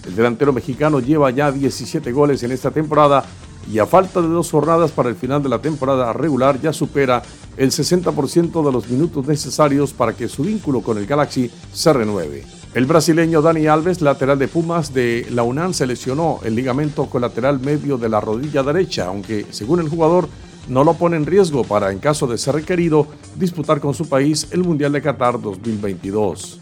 El delantero mexicano lleva ya 17 goles en esta temporada y a falta de dos jornadas para el final de la temporada regular ya supera el 60% de los minutos necesarios para que su vínculo con el Galaxy se renueve. El brasileño Dani Alves, lateral de Pumas de la UNAM, se lesionó el ligamento colateral medio de la rodilla derecha, aunque según el jugador no lo pone en riesgo para, en caso de ser requerido, disputar con su país el Mundial de Qatar 2022.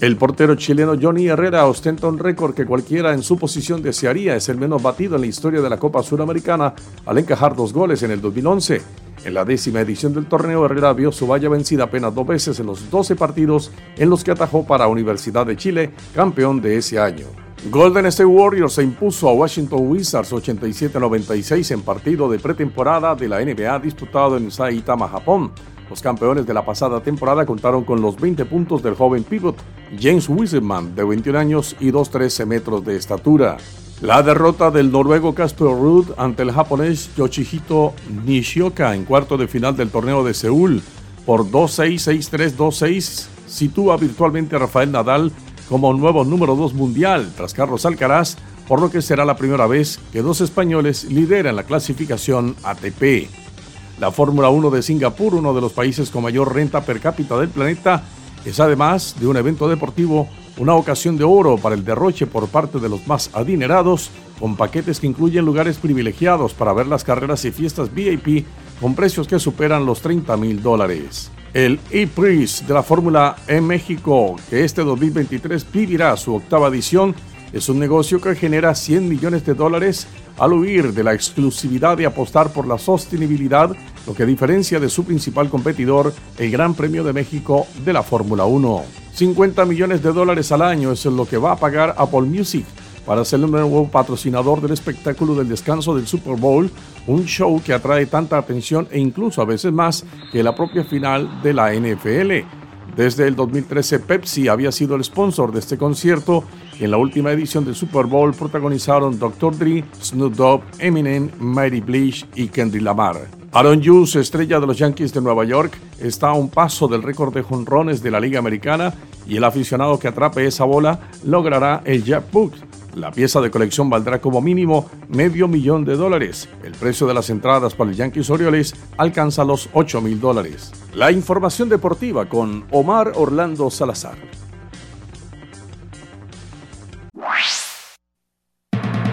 El portero chileno Johnny Herrera ostenta un récord que cualquiera en su posición desearía. Es el menos batido en la historia de la Copa Suramericana al encajar dos goles en el 2011. En la décima edición del torneo, Herrera vio su valla vencida apenas dos veces en los 12 partidos en los que atajó para Universidad de Chile, campeón de ese año. Golden State Warriors se impuso a Washington Wizards 87-96 en partido de pretemporada de la NBA disputado en Saitama, Japón. Los campeones de la pasada temporada contaron con los 20 puntos del joven pivot James Wiseman, de 21 años y 2'13 metros de estatura. La derrota del noruego Casper Ruud ante el japonés Yoshihito Nishioka en cuarto de final del torneo de Seúl por 2-6, 6-3, 2-6 sitúa virtualmente a Rafael Nadal como nuevo número 2 mundial tras Carlos Alcaraz, por lo que será la primera vez que dos españoles lideran la clasificación ATP. La Fórmula 1 de Singapur, uno de los países con mayor renta per cápita del planeta, es además de un evento deportivo una ocasión de oro para el derroche por parte de los más adinerados, con paquetes que incluyen lugares privilegiados para ver las carreras y fiestas VIP con precios que superan los 30 mil dólares. El E-Prix de la Fórmula en México, que este 2023 vivirá su octava edición, es un negocio que genera 100 millones de dólares al huir de la exclusividad de apostar por la sostenibilidad, lo que diferencia de su principal competidor, el Gran Premio de México de la Fórmula 1. 50 millones de dólares al año es lo que va a pagar Apple Music para ser el nuevo patrocinador del espectáculo del descanso del Super Bowl, un show que atrae tanta atención e incluso a veces más que la propia final de la NFL. Desde el 2013 Pepsi había sido el sponsor de este concierto en la última edición del Super Bowl protagonizaron Dr. Dre, Snoop Dogg, Eminem, Mary Bleach y Kendrick Lamar. Aaron Hughes, estrella de los Yankees de Nueva York, está a un paso del récord de jonrones de la Liga Americana y el aficionado que atrape esa bola logrará el Book. La pieza de colección valdrá como mínimo medio millón de dólares. El precio de las entradas para el Yankees Orioles alcanza los 8 mil dólares. La información deportiva con Omar Orlando Salazar.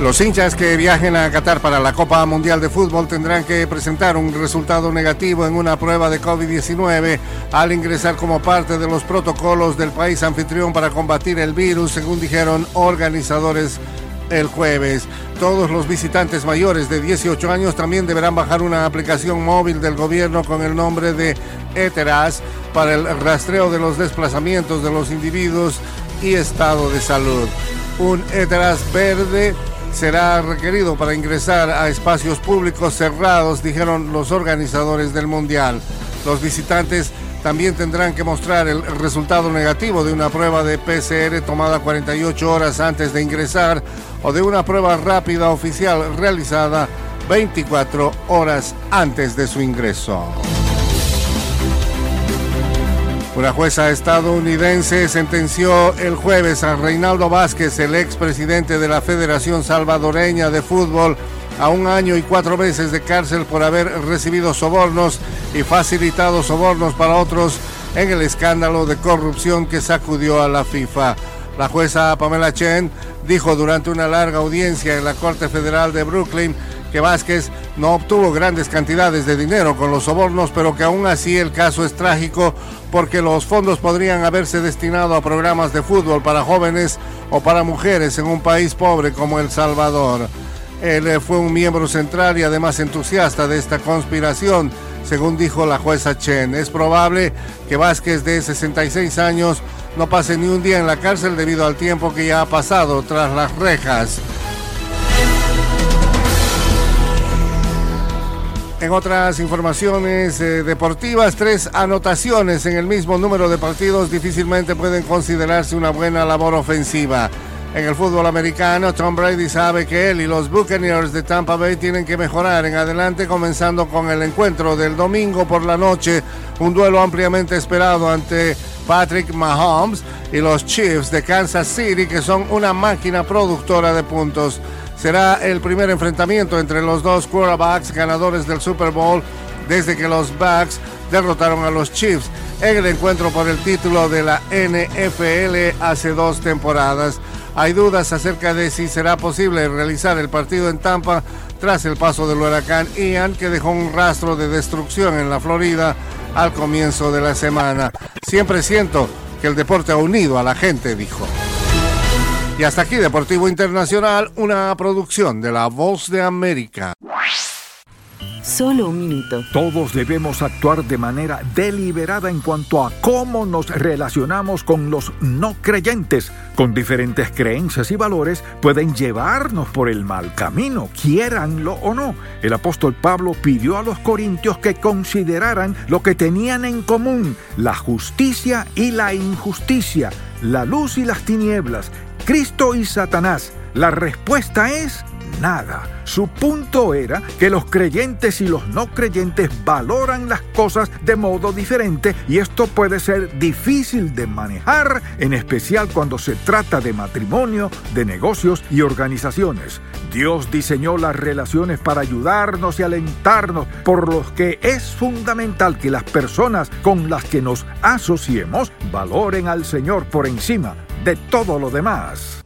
Los hinchas que viajen a Qatar para la Copa Mundial de Fútbol tendrán que presentar un resultado negativo en una prueba de COVID-19 al ingresar como parte de los protocolos del país anfitrión para combatir el virus, según dijeron organizadores el jueves. Todos los visitantes mayores de 18 años también deberán bajar una aplicación móvil del gobierno con el nombre de ETERAS para el rastreo de los desplazamientos de los individuos y estado de salud. Un ETERAS verde será requerido para ingresar a espacios públicos cerrados, dijeron los organizadores del Mundial. Los visitantes también tendrán que mostrar el resultado negativo de una prueba de PCR tomada 48 horas antes de ingresar o de una prueba rápida oficial realizada 24 horas antes de su ingreso. Una jueza estadounidense sentenció el jueves a Reinaldo Vázquez, el expresidente de la Federación Salvadoreña de Fútbol, a un año y cuatro meses de cárcel por haber recibido sobornos y facilitado sobornos para otros en el escándalo de corrupción que sacudió a la FIFA. La jueza Pamela Chen dijo durante una larga audiencia en la Corte Federal de Brooklyn que Vázquez no obtuvo grandes cantidades de dinero con los sobornos, pero que aún así el caso es trágico porque los fondos podrían haberse destinado a programas de fútbol para jóvenes o para mujeres en un país pobre como El Salvador. Él eh, fue un miembro central y además entusiasta de esta conspiración, según dijo la jueza Chen. Es probable que Vázquez, de 66 años, no pase ni un día en la cárcel debido al tiempo que ya ha pasado tras las rejas. En otras informaciones eh, deportivas, tres anotaciones en el mismo número de partidos difícilmente pueden considerarse una buena labor ofensiva. En el fútbol americano, Tom Brady sabe que él y los Buccaneers de Tampa Bay tienen que mejorar en adelante, comenzando con el encuentro del domingo por la noche, un duelo ampliamente esperado ante Patrick Mahomes y los Chiefs de Kansas City, que son una máquina productora de puntos. Será el primer enfrentamiento entre los dos quarterbacks ganadores del Super Bowl desde que los Bucks derrotaron a los Chiefs en el encuentro por el título de la NFL hace dos temporadas. Hay dudas acerca de si será posible realizar el partido en Tampa tras el paso del huracán Ian que dejó un rastro de destrucción en la Florida al comienzo de la semana. Siempre siento que el deporte ha unido a la gente, dijo. Y hasta aquí Deportivo Internacional, una producción de La Voz de América. Solo un minuto. Todos debemos actuar de manera deliberada en cuanto a cómo nos relacionamos con los no creyentes, con diferentes creencias y valores, pueden llevarnos por el mal camino, quiéranlo o no. El apóstol Pablo pidió a los corintios que consideraran lo que tenían en común, la justicia y la injusticia, la luz y las tinieblas, Cristo y Satanás. La respuesta es nada. Su punto era que los creyentes y los no creyentes valoran las cosas de modo diferente y esto puede ser difícil de manejar, en especial cuando se trata de matrimonio, de negocios y organizaciones. Dios diseñó las relaciones para ayudarnos y alentarnos, por lo que es fundamental que las personas con las que nos asociemos valoren al Señor por encima de todo lo demás.